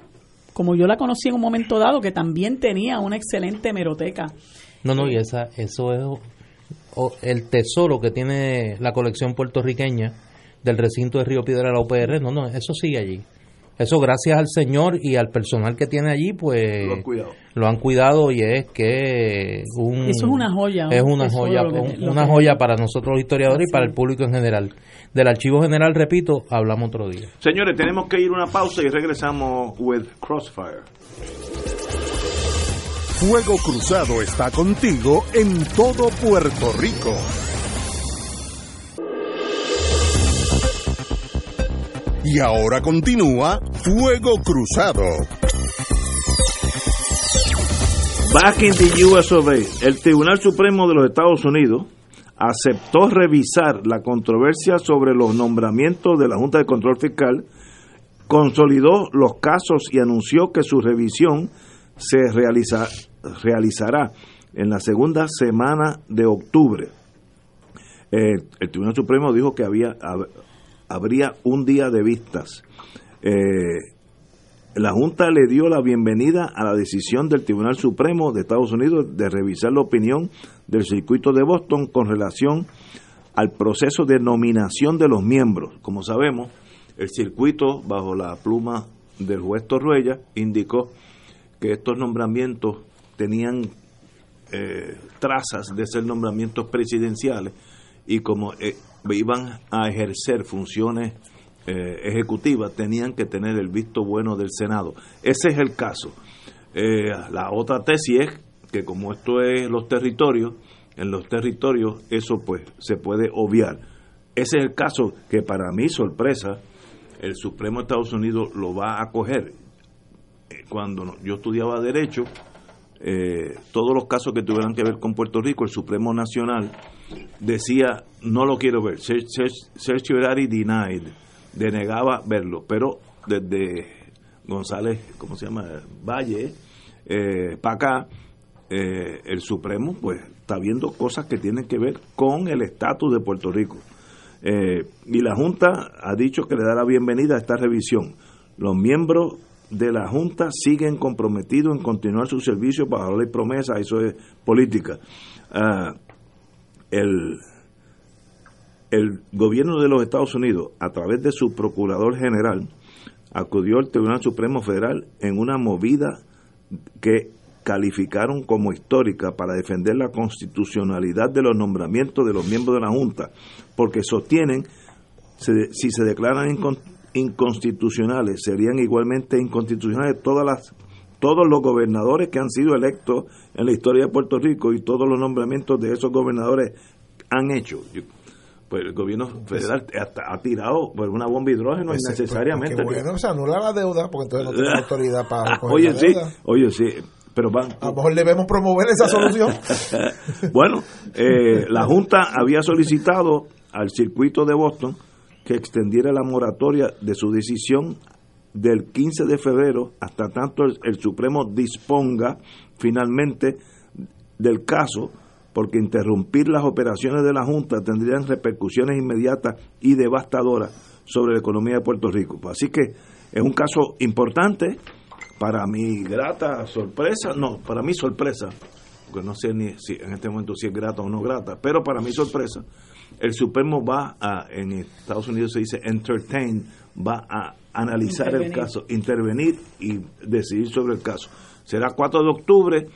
como yo la conocí en un momento dado, que también tenía una excelente hemeroteca. No, no, y esa, eso es el tesoro que tiene la colección puertorriqueña del recinto de Río Piedra de la UPR, no, no, eso sigue allí. Eso gracias al Señor y al personal que tiene allí, pues lo han cuidado, y es que un, eso es una joya. Es una joya, una joya para nosotros los historiadores y para el público en general. Del archivo general, repito, hablamos otro día. Señores, tenemos que ir una pausa y regresamos with Crossfire. Fuego Cruzado está contigo en todo Puerto Rico. Y ahora continúa Fuego Cruzado. Back in the US of A, el Tribunal Supremo de los Estados Unidos aceptó revisar la controversia sobre los nombramientos de la Junta de Control Fiscal, consolidó los casos y anunció que su revisión se realiza, realizará en la segunda semana de octubre. Eh, el Tribunal Supremo dijo que había habría un día de vistas. Eh, la Junta le dio la bienvenida a la decisión del Tribunal Supremo de Estados Unidos de revisar la opinión del circuito de Boston con relación al proceso de nominación de los miembros. Como sabemos, el circuito, bajo la pluma del juez Torruella, indicó que estos nombramientos tenían eh, trazas de ser nombramientos presidenciales y como eh, iban a ejercer funciones eh, ejecutivas, tenían que tener el visto bueno del Senado. Ese es el caso. la otra tesis es que como esto es los territorios, en los territorios eso pues se puede obviar. Ese es el caso que para mi sorpresa el Supremo de Estados Unidos lo va a acoger. Cuando yo estudiaba derecho, eh, todos los casos que tuvieran que ver con Puerto Rico, el Supremo Nacional decía, no lo quiero ver, certiorari denied, denegaba verlo, pero desde González, ¿cómo se llama? Valle, eh, para acá, eh, el Supremo pues está viendo cosas que tienen que ver con el estatus de Puerto Rico. y la Junta ha dicho que le da la bienvenida a esta revisión. Los miembros de la Junta siguen comprometidos en continuar su servicio para darle promesa, eso es política. Ah, el, el gobierno de los Estados Unidos, a través de su procurador general, acudió al Tribunal Supremo Federal en una movida que calificaron como histórica para defender la constitucionalidad de los nombramientos de los miembros de la Junta, porque sostienen, si se declaran inconstitucionales, serían igualmente inconstitucionales todas las todos los gobernadores que han sido electos en la historia de Puerto Rico y todos los nombramientos de esos gobernadores han hecho. Pues el gobierno federal ha, tirado por una bomba de hidrógeno innecesariamente. bueno, se anula la deuda porque entonces no tiene autoridad para Oye, sí, oye, sí. Pero a lo mejor debemos promover esa solución. bueno, eh, la Junta había solicitado al circuito de Boston que extendiera la moratoria de su decisión del 15 de febrero hasta tanto el, Supremo disponga finalmente del caso, porque interrumpir las operaciones de la Junta tendrían repercusiones inmediatas y devastadoras sobre la economía de Puerto Rico. Así que es un caso importante para mi grata sorpresa, no, para mi sorpresa, porque no sé ni si en este momento si es grata o no grata, pero para mi sorpresa, el Supremo va a, en Estados Unidos se dice entertain, va a analizar el caso, intervenir y decidir sobre el caso. Será 4 de octubre,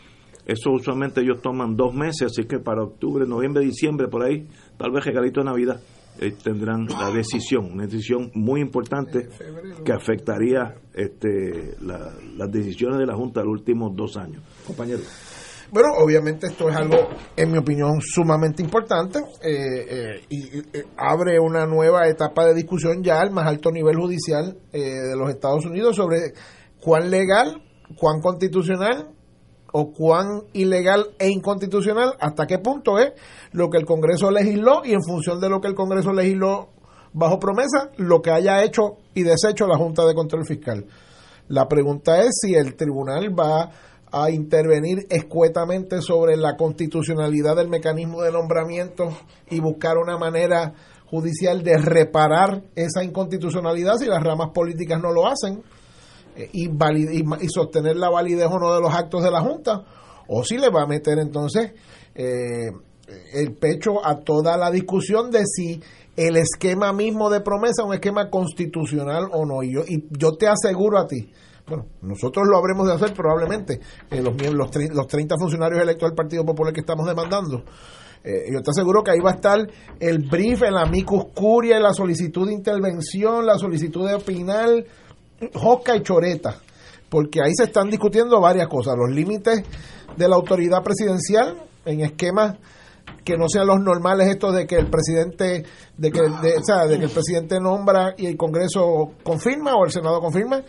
eso usualmente ellos toman dos meses, así que para octubre, noviembre, diciembre, por ahí, tal vez regalito de Navidad, eh, tendrán la decisión, una decisión muy importante que afectaría este, las decisiones de la Junta de los últimos dos años. Compañero. Bueno, obviamente esto es algo, en mi opinión, sumamente importante eh, eh, y eh, abre una nueva etapa de discusión ya al más alto nivel judicial de los Estados Unidos sobre cuán legal, cuán constitucional o cuán ilegal e inconstitucional, hasta qué punto es lo que el Congreso legisló y en función de lo que el Congreso legisló bajo promesa, lo que haya hecho y deshecho la Junta de Control Fiscal. La pregunta es si el tribunal va a intervenir escuetamente sobre la constitucionalidad del mecanismo de nombramiento y buscar una manera judicial de reparar esa inconstitucionalidad si las ramas políticas no lo hacen eh, y, y, sostener la validez o no de los actos de la Junta, o si le va a meter entonces eh, el pecho a toda la discusión de si el esquema mismo de promesa es un esquema constitucional o no. Y yo, y yo te aseguro a ti, bueno, nosotros lo habremos de hacer probablemente, eh, los, los, los 30 funcionarios electos del Partido Popular que estamos demandando. Eh, yo te aseguro que ahí va a estar el brief, el amicus curia, la solicitud de intervención, la solicitud de opinar, josca y choreta, porque ahí se están discutiendo varias cosas, los límites de la autoridad presidencial en esquemas que no sean los normales estos de que el presidente de que de, o sea, de que el presidente nombra y el Congreso confirma o el Senado confirma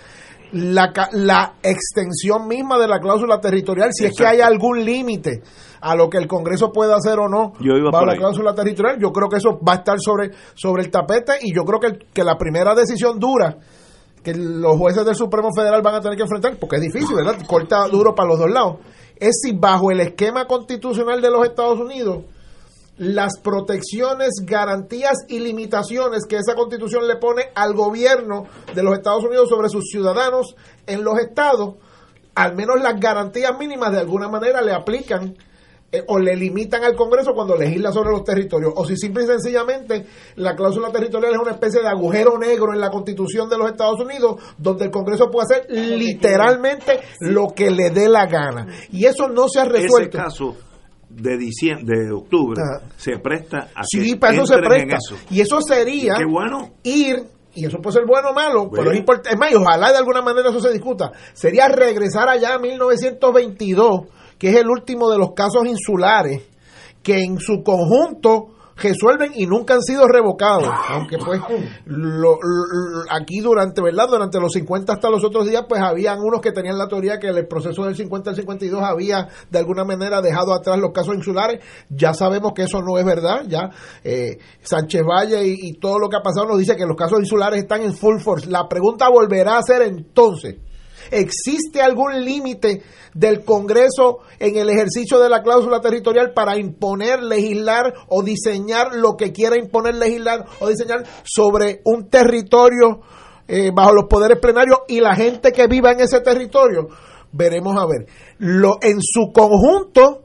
la, la extensión misma de la cláusula territorial, si es que hay algún límite a lo que el Congreso puede hacer o no bajo la cláusula territorial, yo creo que eso va a estar sobre, sobre el tapete y yo creo que, que la primera decisión dura que los jueces del Supremo Federal van a tener que enfrentar, porque es difícil, ¿verdad? Corta duro para los dos lados, es si bajo el esquema constitucional de los Estados Unidos, las protecciones, garantías y limitaciones que esa constitución le pone al gobierno de los Estados Unidos sobre sus ciudadanos en los estados, al menos las garantías mínimas de alguna manera le aplican eh, o le limitan al Congreso cuando legisla sobre los territorios, o si simple y sencillamente la cláusula territorial es una especie de agujero negro en la Constitución de los Estados Unidos, donde el Congreso puede hacer literalmente lo que le dé la gana. Y eso no se ha resuelto. Ese caso de diciembre, de octubre, se presta a sí, para eso se presta. Y eso sería bueno. ir y eso puede ser bueno o malo, pero es importante, es más, ojalá de alguna manera eso se discuta, sería regresar allá a 1922 que es el último de los casos insulares que en su conjunto resuelven y nunca han sido revocados. Aunque pues lo, aquí durante, ¿verdad? Durante los 50 hasta los otros días, pues habían unos que tenían la teoría que el proceso del 50 al 52 había de alguna manera dejado atrás los casos insulares. Ya sabemos que eso no es verdad. Ya eh, Sánchez Valle y, y todo lo que ha pasado nos dice que los casos insulares están en full force. La pregunta volverá a ser entonces ¿Existe algún límite del Congreso en el ejercicio de la cláusula territorial para imponer, legislar o diseñar lo que quiera imponer, legislar o diseñar sobre un territorio eh, bajo los poderes plenarios y la gente que viva en ese territorio? Veremos a ver. Lo, en su conjunto,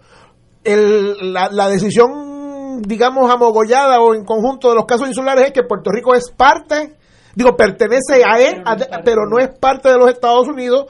la, la decisión, digamos, amogollada o en conjunto de los casos insulares es que Puerto Rico es parte digo, pertenece a él, pero no es parte de los Estados Unidos,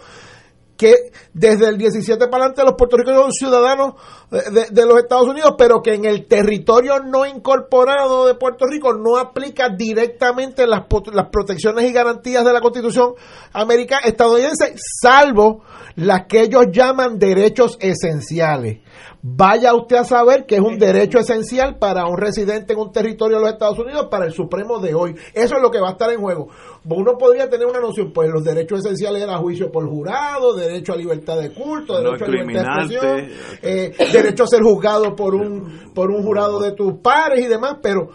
que desde el 17 para adelante los puertorriqueños son ciudadanos de, los Estados Unidos, pero que en el territorio no incorporado de Puerto Rico no aplica directamente las, las protecciones y garantías de la Constitución americana estadounidense, salvo las que ellos llaman derechos esenciales. Vaya usted a saber que es un derecho esencial para un residente en un territorio de los Estados Unidos, para el Supremo de hoy. Eso es lo que va a estar en juego. Uno podría tener una noción, pues los derechos esenciales eran juicio por jurado, derecho a libertad de culto, derecho a libertad de expresión, eh, derecho a ser juzgado por un, por un jurado de tus pares y demás, pero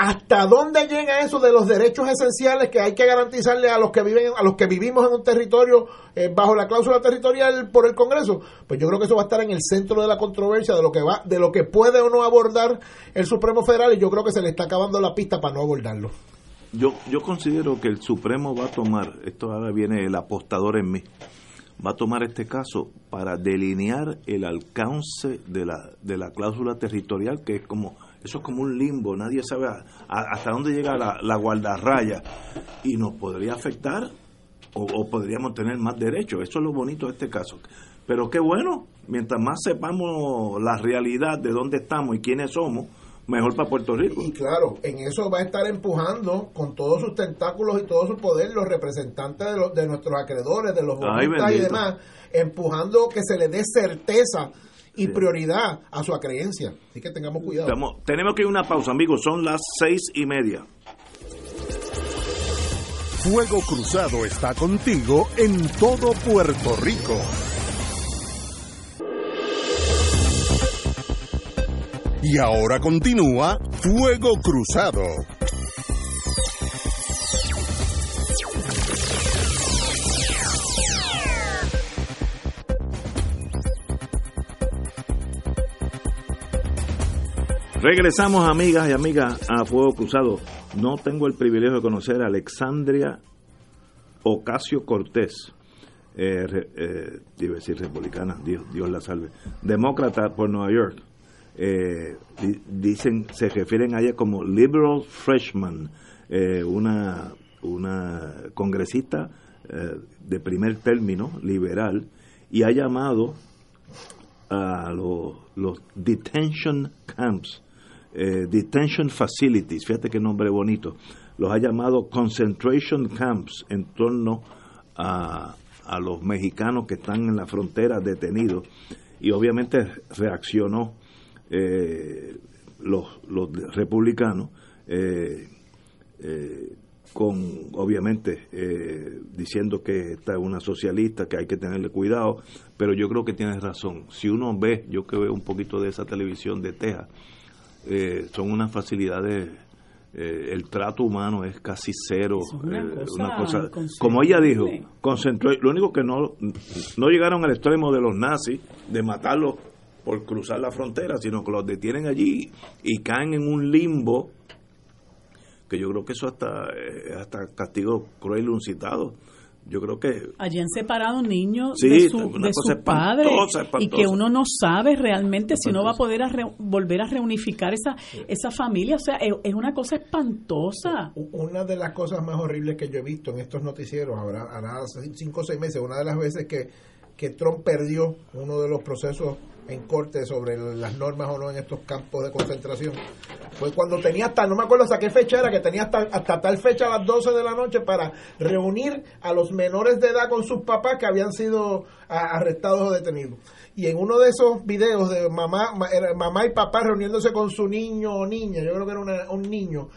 ¿Hasta dónde llega eso de los derechos esenciales que hay que garantizarle a los que viven, a los que vivimos en un territorio eh, bajo la cláusula territorial por el Congreso? Pues yo creo que eso va a estar en el centro de la controversia de lo que va, de lo que puede o no abordar el Supremo Federal y yo creo que se le está acabando la pista para no abordarlo. Yo, yo considero que el Supremo va a tomar, esto ahora viene el apostador en mí, va a tomar este caso para delinear el alcance de la, de la cláusula territorial, que es como eso es como un limbo, nadie sabe hasta dónde llega la, la, guardarraya y nos podría afectar o, podríamos tener más derechos. Eso es lo bonito de este caso. Pero qué bueno, mientras más sepamos la realidad de dónde estamos y quiénes somos, mejor para Puerto Rico. Y claro, en eso va a estar empujando con todos sus tentáculos y todo su poder los representantes de, los, de nuestros acreedores, de los bonistas y demás, empujando que se le dé certeza y prioridad a su creencia. Así que tengamos cuidado. tenemos que ir a una pausa, amigos. Son las seis y media. Fuego Cruzado está contigo en todo Puerto Rico. Y ahora continúa Fuego Cruzado. Regresamos, amigas y amigas, a Fuego Cruzado. No tengo el privilegio de conocer a Alexandria Ocasio Cortés, eh, eh decir republicana, Dios, Dios la salve, demócrata por Nueva York. Eh, dicen, se refieren a ella como liberal freshman, eh, una, una congresista de primer término, liberal, y ha llamado a los, los detention camps eh, detention facilities, fíjate qué nombre bonito, los ha llamado concentration camps en torno a, a los mexicanos que están en la frontera detenidos y obviamente reaccionó eh, los, los republicanos eh, con obviamente diciendo que esta es una socialista que hay que tenerle cuidado pero yo creo que tienes razón. Si uno ve yo que veo un poquito de esa televisión de Texas eh, son unas facilidades eh, el trato humano es casi cero. Es una eh, cosa una cosa- como ella dijo, concentró, lo único que no, no llegaron al extremo de los nazis, de matarlos por cruzar la frontera, sino que los detienen allí y caen en un limbo, que yo creo que eso hasta, eh, hasta castigo cruel y uncitado. Yo creo que Allí han separado niños Sí, de su, una de cosa su padre espantosa, y espantosa. que uno no sabe realmente si no va a poder a re- volver a reunificar esa esa familia. O sea, es, es una cosa espantosa. Una de las cosas más horribles que yo he visto en estos noticieros, habrá, hará hace cinco o seis meses, una de las veces que, que Trump perdió uno de los procesos en corte sobre las normas o no en estos campos de concentración, fue cuando tenía hasta, no me acuerdo hasta qué fecha era, que tenía hasta, hasta tal fecha a las 12 de la noche para reunir a los menores de edad con sus papás que habían sido arrestados o detenidos. Y en uno de esos videos de mamá, mamá y papá reuniéndose con su niño o niña, yo creo que era una- un niño,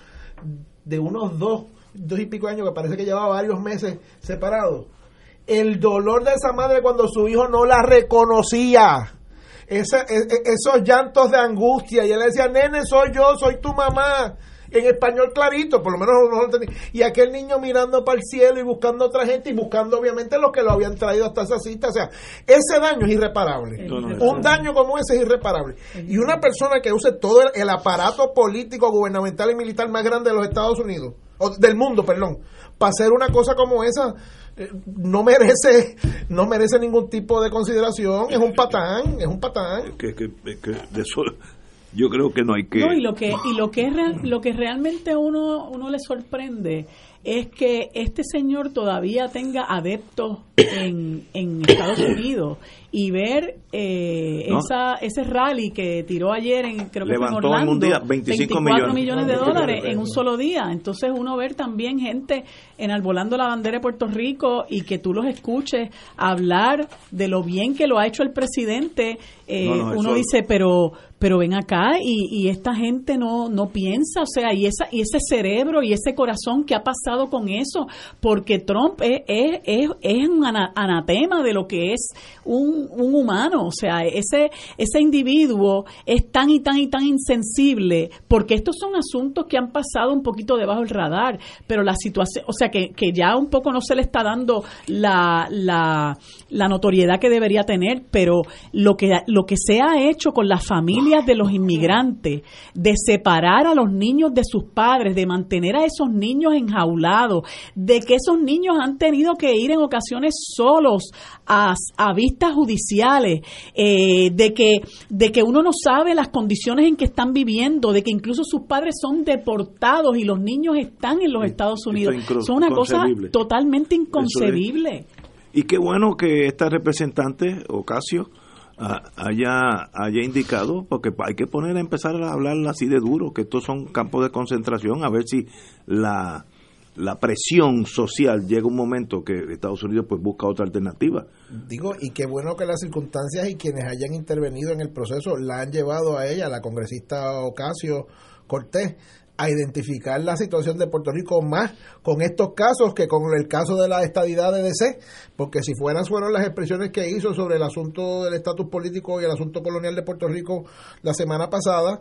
de unos dos, dos y pico años que parece que llevaba varios meses separados. El dolor de esa madre cuando su hijo no la reconocía. Esa- e- e- esos llantos de angustia. Y él decía, nene, soy yo, soy tu mamá. En español clarito, por lo menos no lo entendí. Y aquel niño mirando para el cielo y buscando otra gente y buscando obviamente los que lo habían traído hasta esa cita. O sea, ese daño es irreparable. No, no, Un daño como ese es irreparable. Y una persona que use todo el, el aparato político, gubernamental y militar más grande de los Estados Unidos, o del mundo, perdón, para hacer una cosa como esa, no merece no merece ningún tipo de consideración. Es un patán, es un patán. que, que, que de eso yo creo que no hay que... No, y lo que y lo que es real- lo que realmente a uno uno le sorprende es que este señor todavía tenga adeptos en, en Estados Unidos y ver eh, No. esa ese rally que tiró ayer en creo que Levantó fue en en un Orlando día 25 24 millones. de dólares en un solo día entonces uno ver también gente enarbolando la bandera de Puerto Rico y que tú los escuches hablar de lo bien que lo ha hecho el presidente eh, No, no, uno dice pero pero ven acá y, y esta gente no no piensa o sea y esa y ese cerebro y ese corazón que ha pasado con eso porque Trump es, es, es, es un ana- anatema de lo que es un, un humano o sea ese ese individuo es tan y tan y tan insensible porque estos son asuntos que han pasado un poquito debajo del radar pero la situación o sea que, que ya un poco no se le está dando la, la, la notoriedad que debería tener pero lo que lo que se ha hecho con las familias de los inmigrantes de separar a los niños de sus padres de mantener a esos niños enjaulados de que esos niños han tenido que ir en ocasiones solos a, a vistas judiciales eh, de que de que uno no sabe las condiciones en que están viviendo de que incluso sus padres son deportados y los niños están en los Estados Unidos. es una cosa totalmente es- inconcebible. Y qué bueno que esta representante, Ocasio, ah, haya, haya indicado, porque hay que poner a empezar a hablar así de duro, que estos son campos de concentración, a ver si la, la presión social llega un momento que Estados Unidos pues busca otra alternativa. Digo, y qué bueno que las circunstancias y quienes hayan intervenido en el proceso la han llevado a ella, la congresista Ocasio Cortés, a identificar la situación de Puerto Rico más con estos casos que con el caso de la estadidad de DC, porque si fueran fueron las expresiones que hizo sobre el asunto del estatus político y el asunto colonial de Puerto Rico la semana pasada,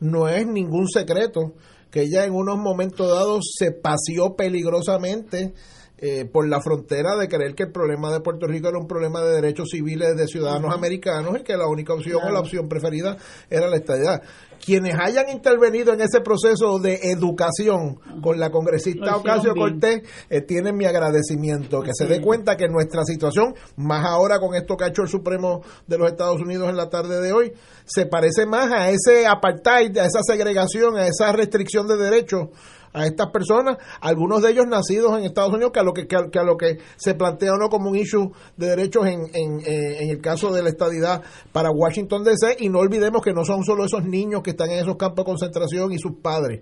no es ningún secreto que ella en unos momentos dados se paseó peligrosamente eh, por la frontera de creer que el problema de Puerto Rico era un problema de derechos civiles de ciudadanos americanos y que la única opción o la opción preferida era la estadidad. Quienes hayan intervenido en ese proceso de educación con la congresista Ocasio. Cortés eh, tienen mi agradecimiento, que se dé cuenta que nuestra situación, más ahora con esto que ha hecho el Supremo de los Estados Unidos en la tarde de hoy, se parece más a ese apartheid, a esa segregación, a esa restricción de derechos a estas personas, algunos de ellos nacidos en Estados Unidos, que a lo que, que a, lo que se plantea uno como un issue de derechos en, en, eh, en el caso de la estadidad para Washington DC, y no olvidemos que no son solo esos niños que están en esos campos de concentración y sus padres.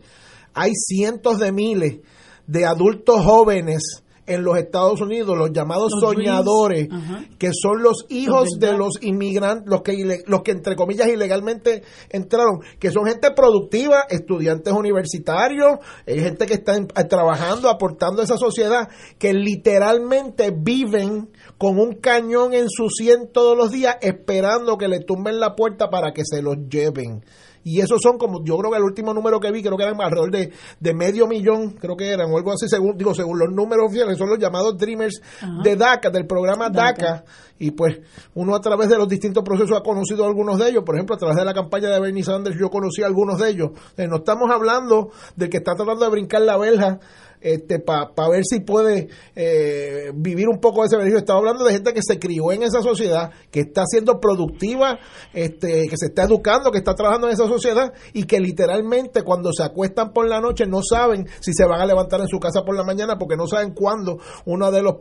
Hay cientos de miles de adultos jóvenes en los Estados Unidos, los llamados Los soñadores, dreams, que son los hijos Los de los inmigrantes, los que, los que entre comillas ilegalmente entraron, que son gente productiva, estudiantes universitarios, eh, gente que está eh, trabajando, aportando a esa sociedad, que literalmente viven con un cañón en su sien todos los días, esperando que le tumben la puerta para que se los lleven. Y esos son como, yo creo que el último número que vi, creo que eran alrededor de, de medio millón, creo que eran, o algo así, según, digo, según los números oficiales, son los llamados Dreamers de DACA, del programa DACA. y pues uno a través de los distintos procesos ha conocido algunos de ellos, por ejemplo, a través de la campaña de Bernie Sanders yo conocí algunos de ellos. Eh, no estamos hablando del que está tratando de brincar la verja este, para ver si puede eh, vivir un poco de ese beneficio. Estaba hablando de gente que se crió en esa sociedad, que está siendo productiva, este, que se está educando, que está trabajando en esa sociedad y que literalmente cuando se acuestan por la noche no saben si se van a levantar en su casa por la mañana porque no saben cuándo uno de los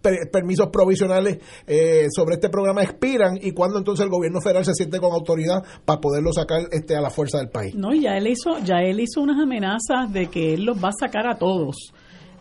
permisos provisionales eh, sobre este programa expiran y cuando entonces el gobierno federal se siente con autoridad para poderlo sacar este a la fuerza del país. No, ya él hizo ya él hizo unas amenazas de que él los va a sacar a todos.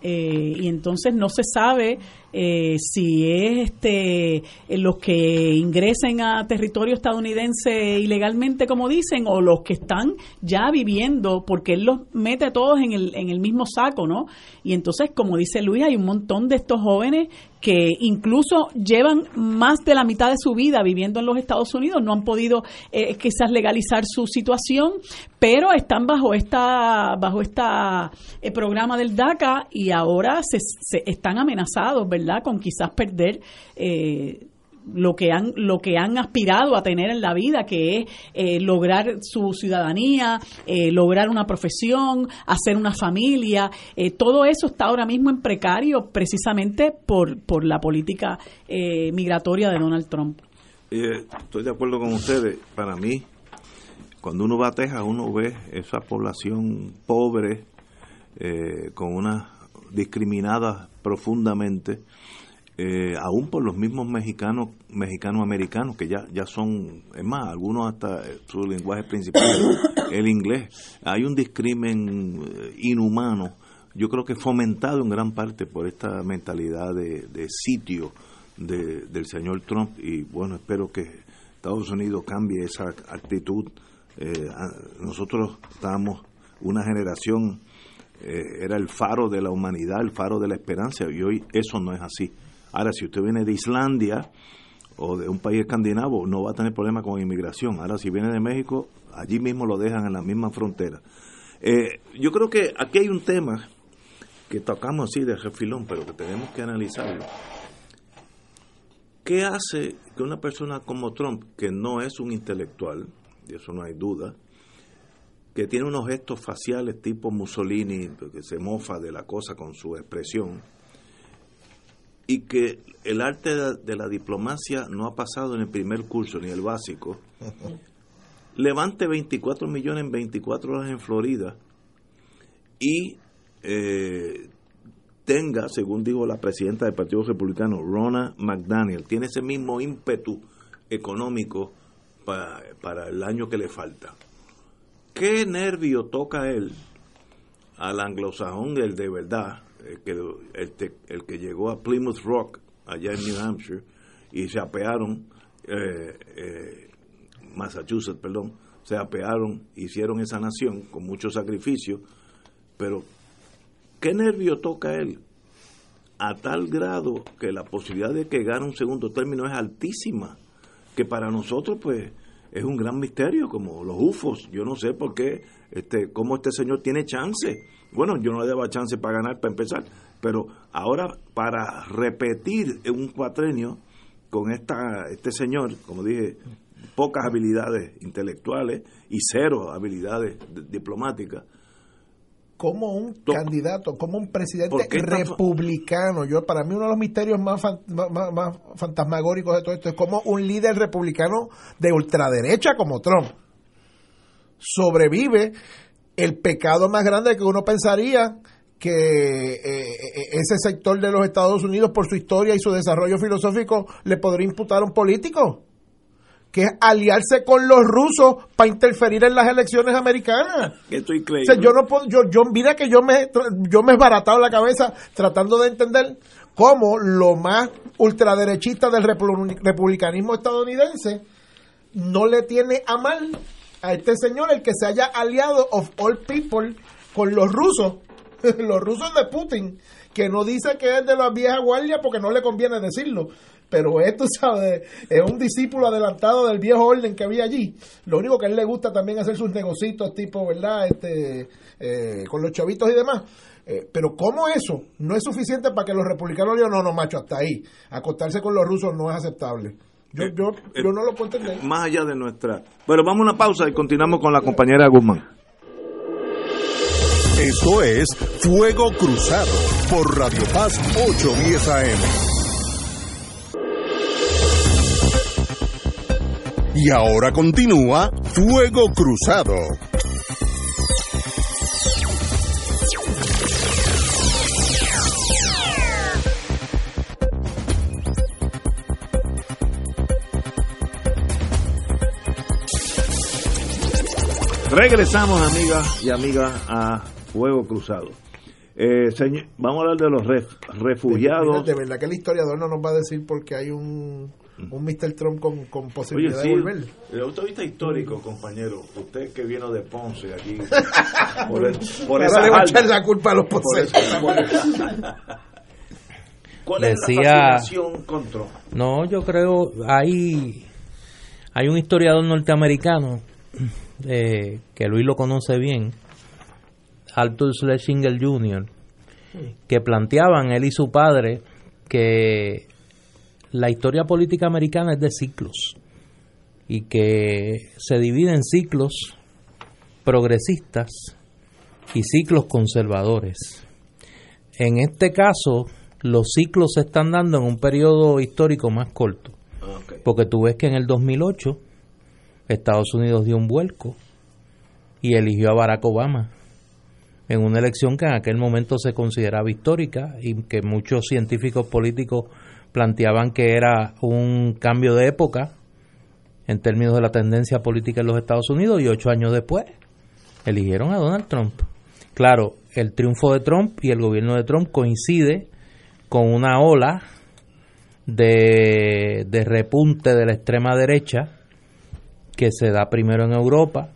Eh, y entonces no se sabe eh, si es este los que ingresen a territorio estadounidense ilegalmente como dicen o los que están ya viviendo porque él los mete todos en el, en el mismo saco no y entonces como dice Luis hay un montón de estos jóvenes que incluso llevan más de la mitad de su vida viviendo en los Estados Unidos, no han podido eh, quizás legalizar su situación, pero están bajo esta bajo esta eh, programa del DACA y ahora se, se están amenazados, ¿verdad? Con quizás perder eh, lo que han lo que han aspirado a tener en la vida que es eh, lograr su ciudadanía eh, lograr una profesión hacer una familia. Eh, todo eso está ahora mismo en precario precisamente por por la política migratoria de Donald Trump. Estoy de acuerdo con ustedes. Para mí cuando uno va a Texas uno ve esa población pobre con una discriminada profundamente eh, aún por los mismos mexicanos mexicanos americanos que ya ya son es más algunos hasta eh, su lenguaje principal el inglés. Hay un discrimen eh, inhumano yo creo que fomentado en gran parte por esta mentalidad de, sitio del señor Trump. Y bueno espero que Estados Unidos cambie esa actitud. Nosotros estábamos una generación era el faro de la humanidad el faro de la esperanza y hoy eso no es así Ahora, si usted viene de Islandia o de un país escandinavo, no va a tener problema con inmigración. Ahora, si viene de México, allí mismo lo dejan en la misma frontera. Eh, yo creo que aquí hay un tema que tocamos así de refilón, pero que tenemos que analizarlo. ¿Qué hace que una persona como Trump, que no es un intelectual, y eso no hay duda, que tiene unos gestos faciales tipo Mussolini, que se mofa de la cosa con su expresión, y que el arte de la diplomacia no ha pasado en el primer curso ni el básico, levante 24 millones en 24 horas en Florida y eh, tenga, según dijo la presidenta del Partido Republicano, Rona McDaniel, tiene ese mismo ímpetu económico para, para el año que le falta. ¿Qué nervio toca él al anglosajón, el de verdad, el que, llegó a Plymouth Rock, allá en New Hampshire, y se apearon, eh, eh, Massachusetts, perdón, se apearon, hicieron esa nación con mucho sacrificio, pero ¿qué nervio toca él? A tal grado que la posibilidad de que gane un segundo término es altísima, que para nosotros pues es un gran misterio, como los UFOs, yo no sé por qué, este, cómo este señor tiene chance. Bueno, yo no le daba chance para ganar, para empezar, pero ahora para repetir un cuatrenio con esta, este señor, como dije, pocas habilidades intelectuales y cero habilidades diplomáticas, como un candidato, como un presidente republicano. Yo para mí uno de los misterios más, más, más, fantasmagóricos de todo esto es como un líder republicano de ultraderecha como Trump sobrevive el pecado más grande que uno pensaría que eh, eh, ese sector de los Estados Unidos, por su historia y su desarrollo filosófico, le podría imputar a un político, que es aliarse con los rusos para interferir en las elecciones americanas. Estoy yo no puedo, yo, yo, mira que yo me, yo me he esbaratado la cabeza tratando de entender cómo lo más ultraderechista del republicanismo estadounidense no le tiene a mal a este señor el que se haya aliado of all people con los rusos, los rusos de Putin, que no dice que es de la vieja guardia porque no le conviene decirlo, pero esto, ¿sabes? Es un discípulo adelantado del viejo orden que había allí. Lo único que a él le gusta también hacer sus negocios tipo, ¿verdad? Este, eh, con los chavitos y demás. Eh, pero ¿cómo eso no es suficiente para que los republicanos digan, no, no, macho, hasta ahí? Acostarse con los rusos no es aceptable. Yo, Eh, yo, yo no lo puedo entender. Más allá de nuestra... Pero vamos a una pausa y continuamos con la compañera Guzmán. Esto es Fuego Cruzado por Radio Paz 810 AM. Y ahora continúa Fuego Cruzado. Regresamos, amigas y amigas, a Fuego Cruzado. Eh, señor, vamos a hablar de los ref- refugiados. De verdad que el historiador no nos va a decir porque hay un, un Mr. Trump con, con Oye, posibilidad sí, de volver. el autobista histórico, compañero. Usted que vino de Ponce aquí. por, el- por esa le va a echar la culpa a los esa- ¿Cuál es Decía- la fascinación con Trump? No, yo creo hay hay un historiador norteamericano eh, que Luis lo conoce bien, Arthur Schlesinger Jr., que planteaban él y su padre que la historia política americana es de ciclos y que se divide en ciclos progresistas y ciclos conservadores. En este caso, los ciclos se están dando en un periodo histórico más corto. Porque tú ves que en el 2008 Estados Unidos dio un vuelco y eligió a Barack Obama en una elección que en aquel momento se consideraba histórica y que muchos científicos políticos planteaban que era un cambio de época en términos de la tendencia política en los Estados Unidos y ocho años después eligieron a Donald Trump. Claro, el triunfo de Trump y el gobierno de Trump coincide con una ola de, de repunte de la extrema derecha que se da primero en Europa,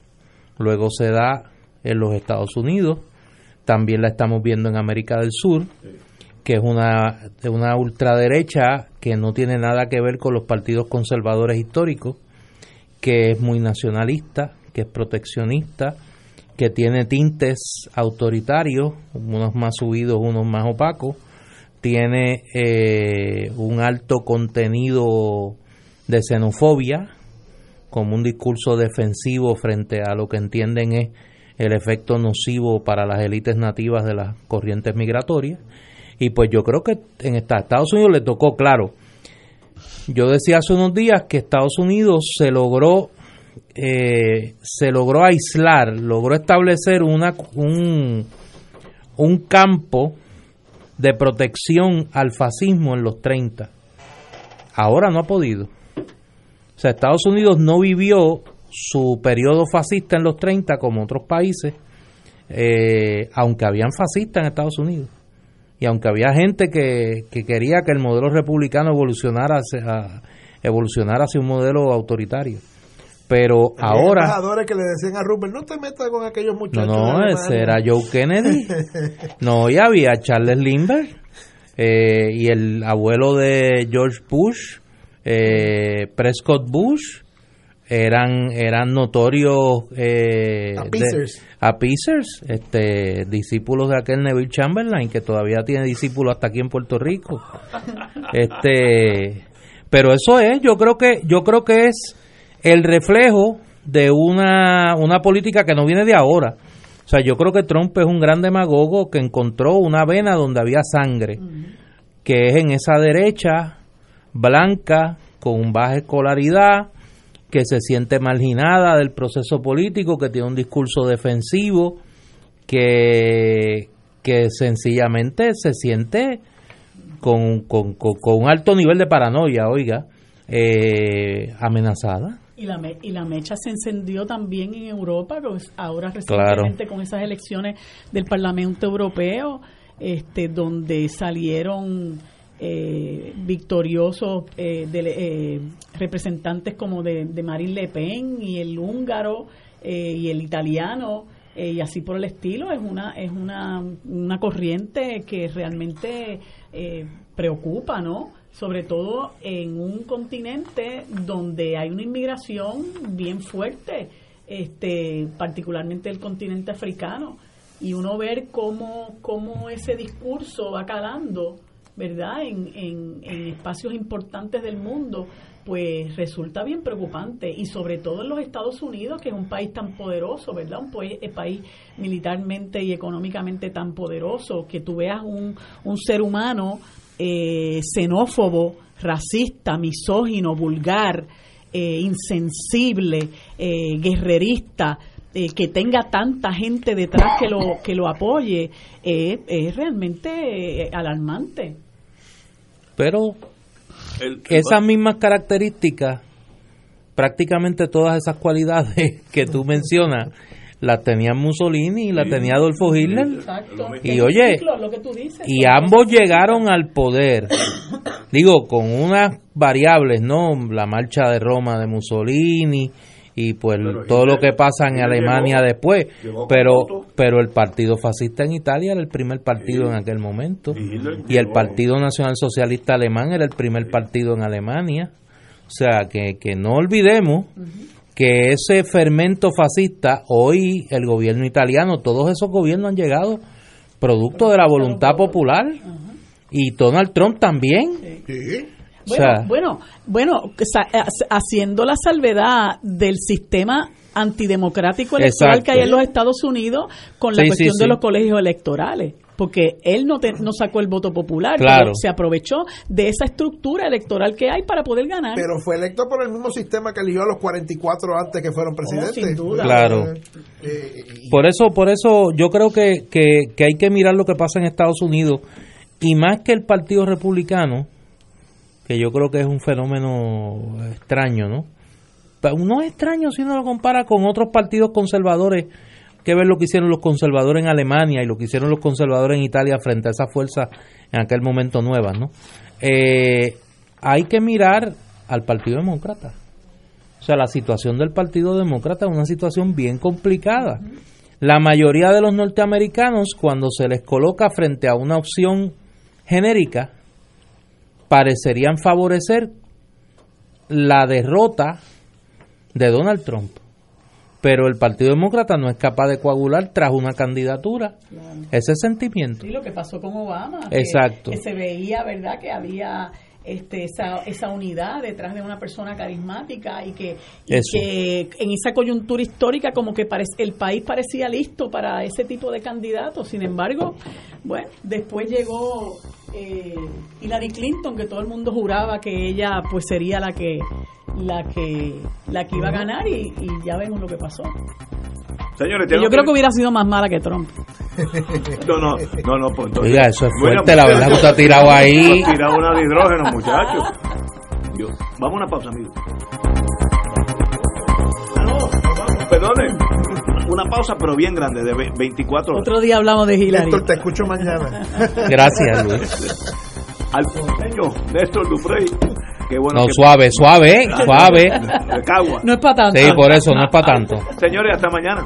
luego se da en los Estados Unidos, también la estamos viendo en América del Sur, que es una, una ultraderecha que no tiene nada que ver con los partidos conservadores históricos, que es muy nacionalista, que es proteccionista, que tiene tintes autoritarios, unos más subidos, unos más opacos, tiene eh, un alto contenido de xenofobia, como un discurso defensivo frente a lo que entienden es el efecto nocivo para las élites nativas de las corrientes migratorias. Y pues yo creo que en esta- Estados Unidos le tocó, claro, yo decía hace unos días que Estados Unidos se logró eh, se logró aislar, logró establecer una, un, un campo de protección al fascismo en los 30. Ahora no ha podido. O sea, Estados Unidos no vivió su periodo fascista en los 30 como otros países, eh, aunque habían fascistas en Estados Unidos. Y aunque había gente que, que quería que el modelo republicano evolucionara hacia, evolucionara hacia un modelo autoritario. Pero ahora... embajadores que le decían a Rupert, no te metas con aquellos muchachos. no, de Alemania". ese era Joe Kennedy. No, y había Charles Lindbergh eh, y el abuelo de George Bush, eh, Prescott Bush, eran eran notorios eh, de- Appeasers. appeasers, este, discípulos de aquel Neville Chamberlain que todavía tiene discípulos hasta aquí en Puerto Rico. Este, pero eso es, yo creo que yo creo que es el reflejo de una, una política que no viene de ahora. O sea, yo creo que Trump es un gran demagogo que encontró una vena donde había sangre, que es en esa derecha blanca, con baja escolaridad, que se siente marginada del proceso político, que tiene un discurso defensivo, que, que sencillamente se siente con, con, con- con un alto nivel de paranoia, oiga, eh, amenazada. Y la, me- y la mecha se encendió también en Europa, pues, ahora recientemente con esas elecciones del Parlamento Europeo, este, donde salieron eh, victoriosos eh, dele- eh, representantes como de, de Marine Le Pen y el húngaro eh, y el italiano y así por el estilo. Es una, es una, una corriente que realmente preocupa, ¿no? Sobre todo en un continente donde hay una inmigración bien fuerte, este, particularmente el continente africano. Y uno ver cómo, cómo ese discurso va calando, ¿verdad?, en, en, en espacios importantes del mundo pues resulta bien preocupante y sobre todo en los Estados Unidos, que es un país tan poderoso, ¿verdad? Un país, eh, militarmente y económicamente tan poderoso, que tú veas un, un ser humano eh, xenófobo, racista, misógino, vulgar, eh, insensible, guerrerista, que tenga tanta gente detrás que lo, que lo apoye, es realmente alarmante. Pero esas mismas características, prácticamente todas esas cualidades que tú mencionas, las tenía Mussolini y las tenía Adolfo Hitler. Y oye, y ambos llegaron al poder, digo, con unas variables, ¿no? La marcha de Roma de Mussolini, y pues todo lo que pasa en Alemania después. pero pero el partido fascista en Italia era el primer partido en aquel momento. Y el Partido Nacional Socialista Alemán era el primer partido en Alemania. O sea que, que no olvidemos que ese fermento fascista hoy el gobierno italiano todos esos gobiernos han llegado producto de la voluntad popular. Y Donald Trump también bueno, bueno, bueno, haciendo la salvedad del sistema antidemocrático electoral que hay en los Estados Unidos con la cuestión de los colegios electorales porque él no, no sacó el voto popular, claro. se aprovechó de esa estructura electoral que hay para poder ganar. Pero fue electo por el mismo sistema que eligió a los 44 antes que fueron presidentes. sin duda. Claro. Eh, eh, por eso, por eso yo creo que, que, que hay que mirar lo que pasa en Estados Unidos y más que el Partido Republicano, que yo creo que es un fenómeno extraño, ¿no? No es extraño si uno lo compara con otros partidos conservadores, que ver lo que hicieron los conservadores en Alemania y lo que hicieron los conservadores en Italia frente a esas fuerzas en aquel momento nuevas, ¿no? Eh, hay que mirar al Partido Demócrata. O sea, la situación del Partido Demócrata es una situación bien complicada. La mayoría de los norteamericanos, cuando se les coloca frente a una opción genérica, parecerían favorecer la derrota de Donald Trump. Pero el Partido Demócrata no es capaz de coagular tras una candidatura ese sentimiento. Y lo que pasó con Obama. Exacto. Que, se veía, ¿verdad?, que había este, esa, esa unidad detrás de una persona carismática y que, que en esa coyuntura histórica como que parece, el país parecía listo para ese tipo de candidatos. Sin embargo, bueno, después llegó eh, Hillary Clinton, que todo el mundo juraba que ella pues sería la que la que la que iba a ganar y, ya vemos lo que pasó. Señores, yo creo que hubiera sido más mala que Trump. no, no, no, no pues Oiga, eso es fuerte, la verdad que usted ha tirado ahí. Ha tirado una de hidrógeno, muchachos. vamos a una pausa, amigo. Ah, no, perdone una pausa, pero bien grande, de 24 horas. Otro día hablamos de Hillary. Néstor, te escucho mañana. Gracias, Luis. Al Néstor Duprey. Qué bueno no, suave, suave, suave. No es para tanto. Sí, por eso, no es para tanto. Señores, hasta mañana.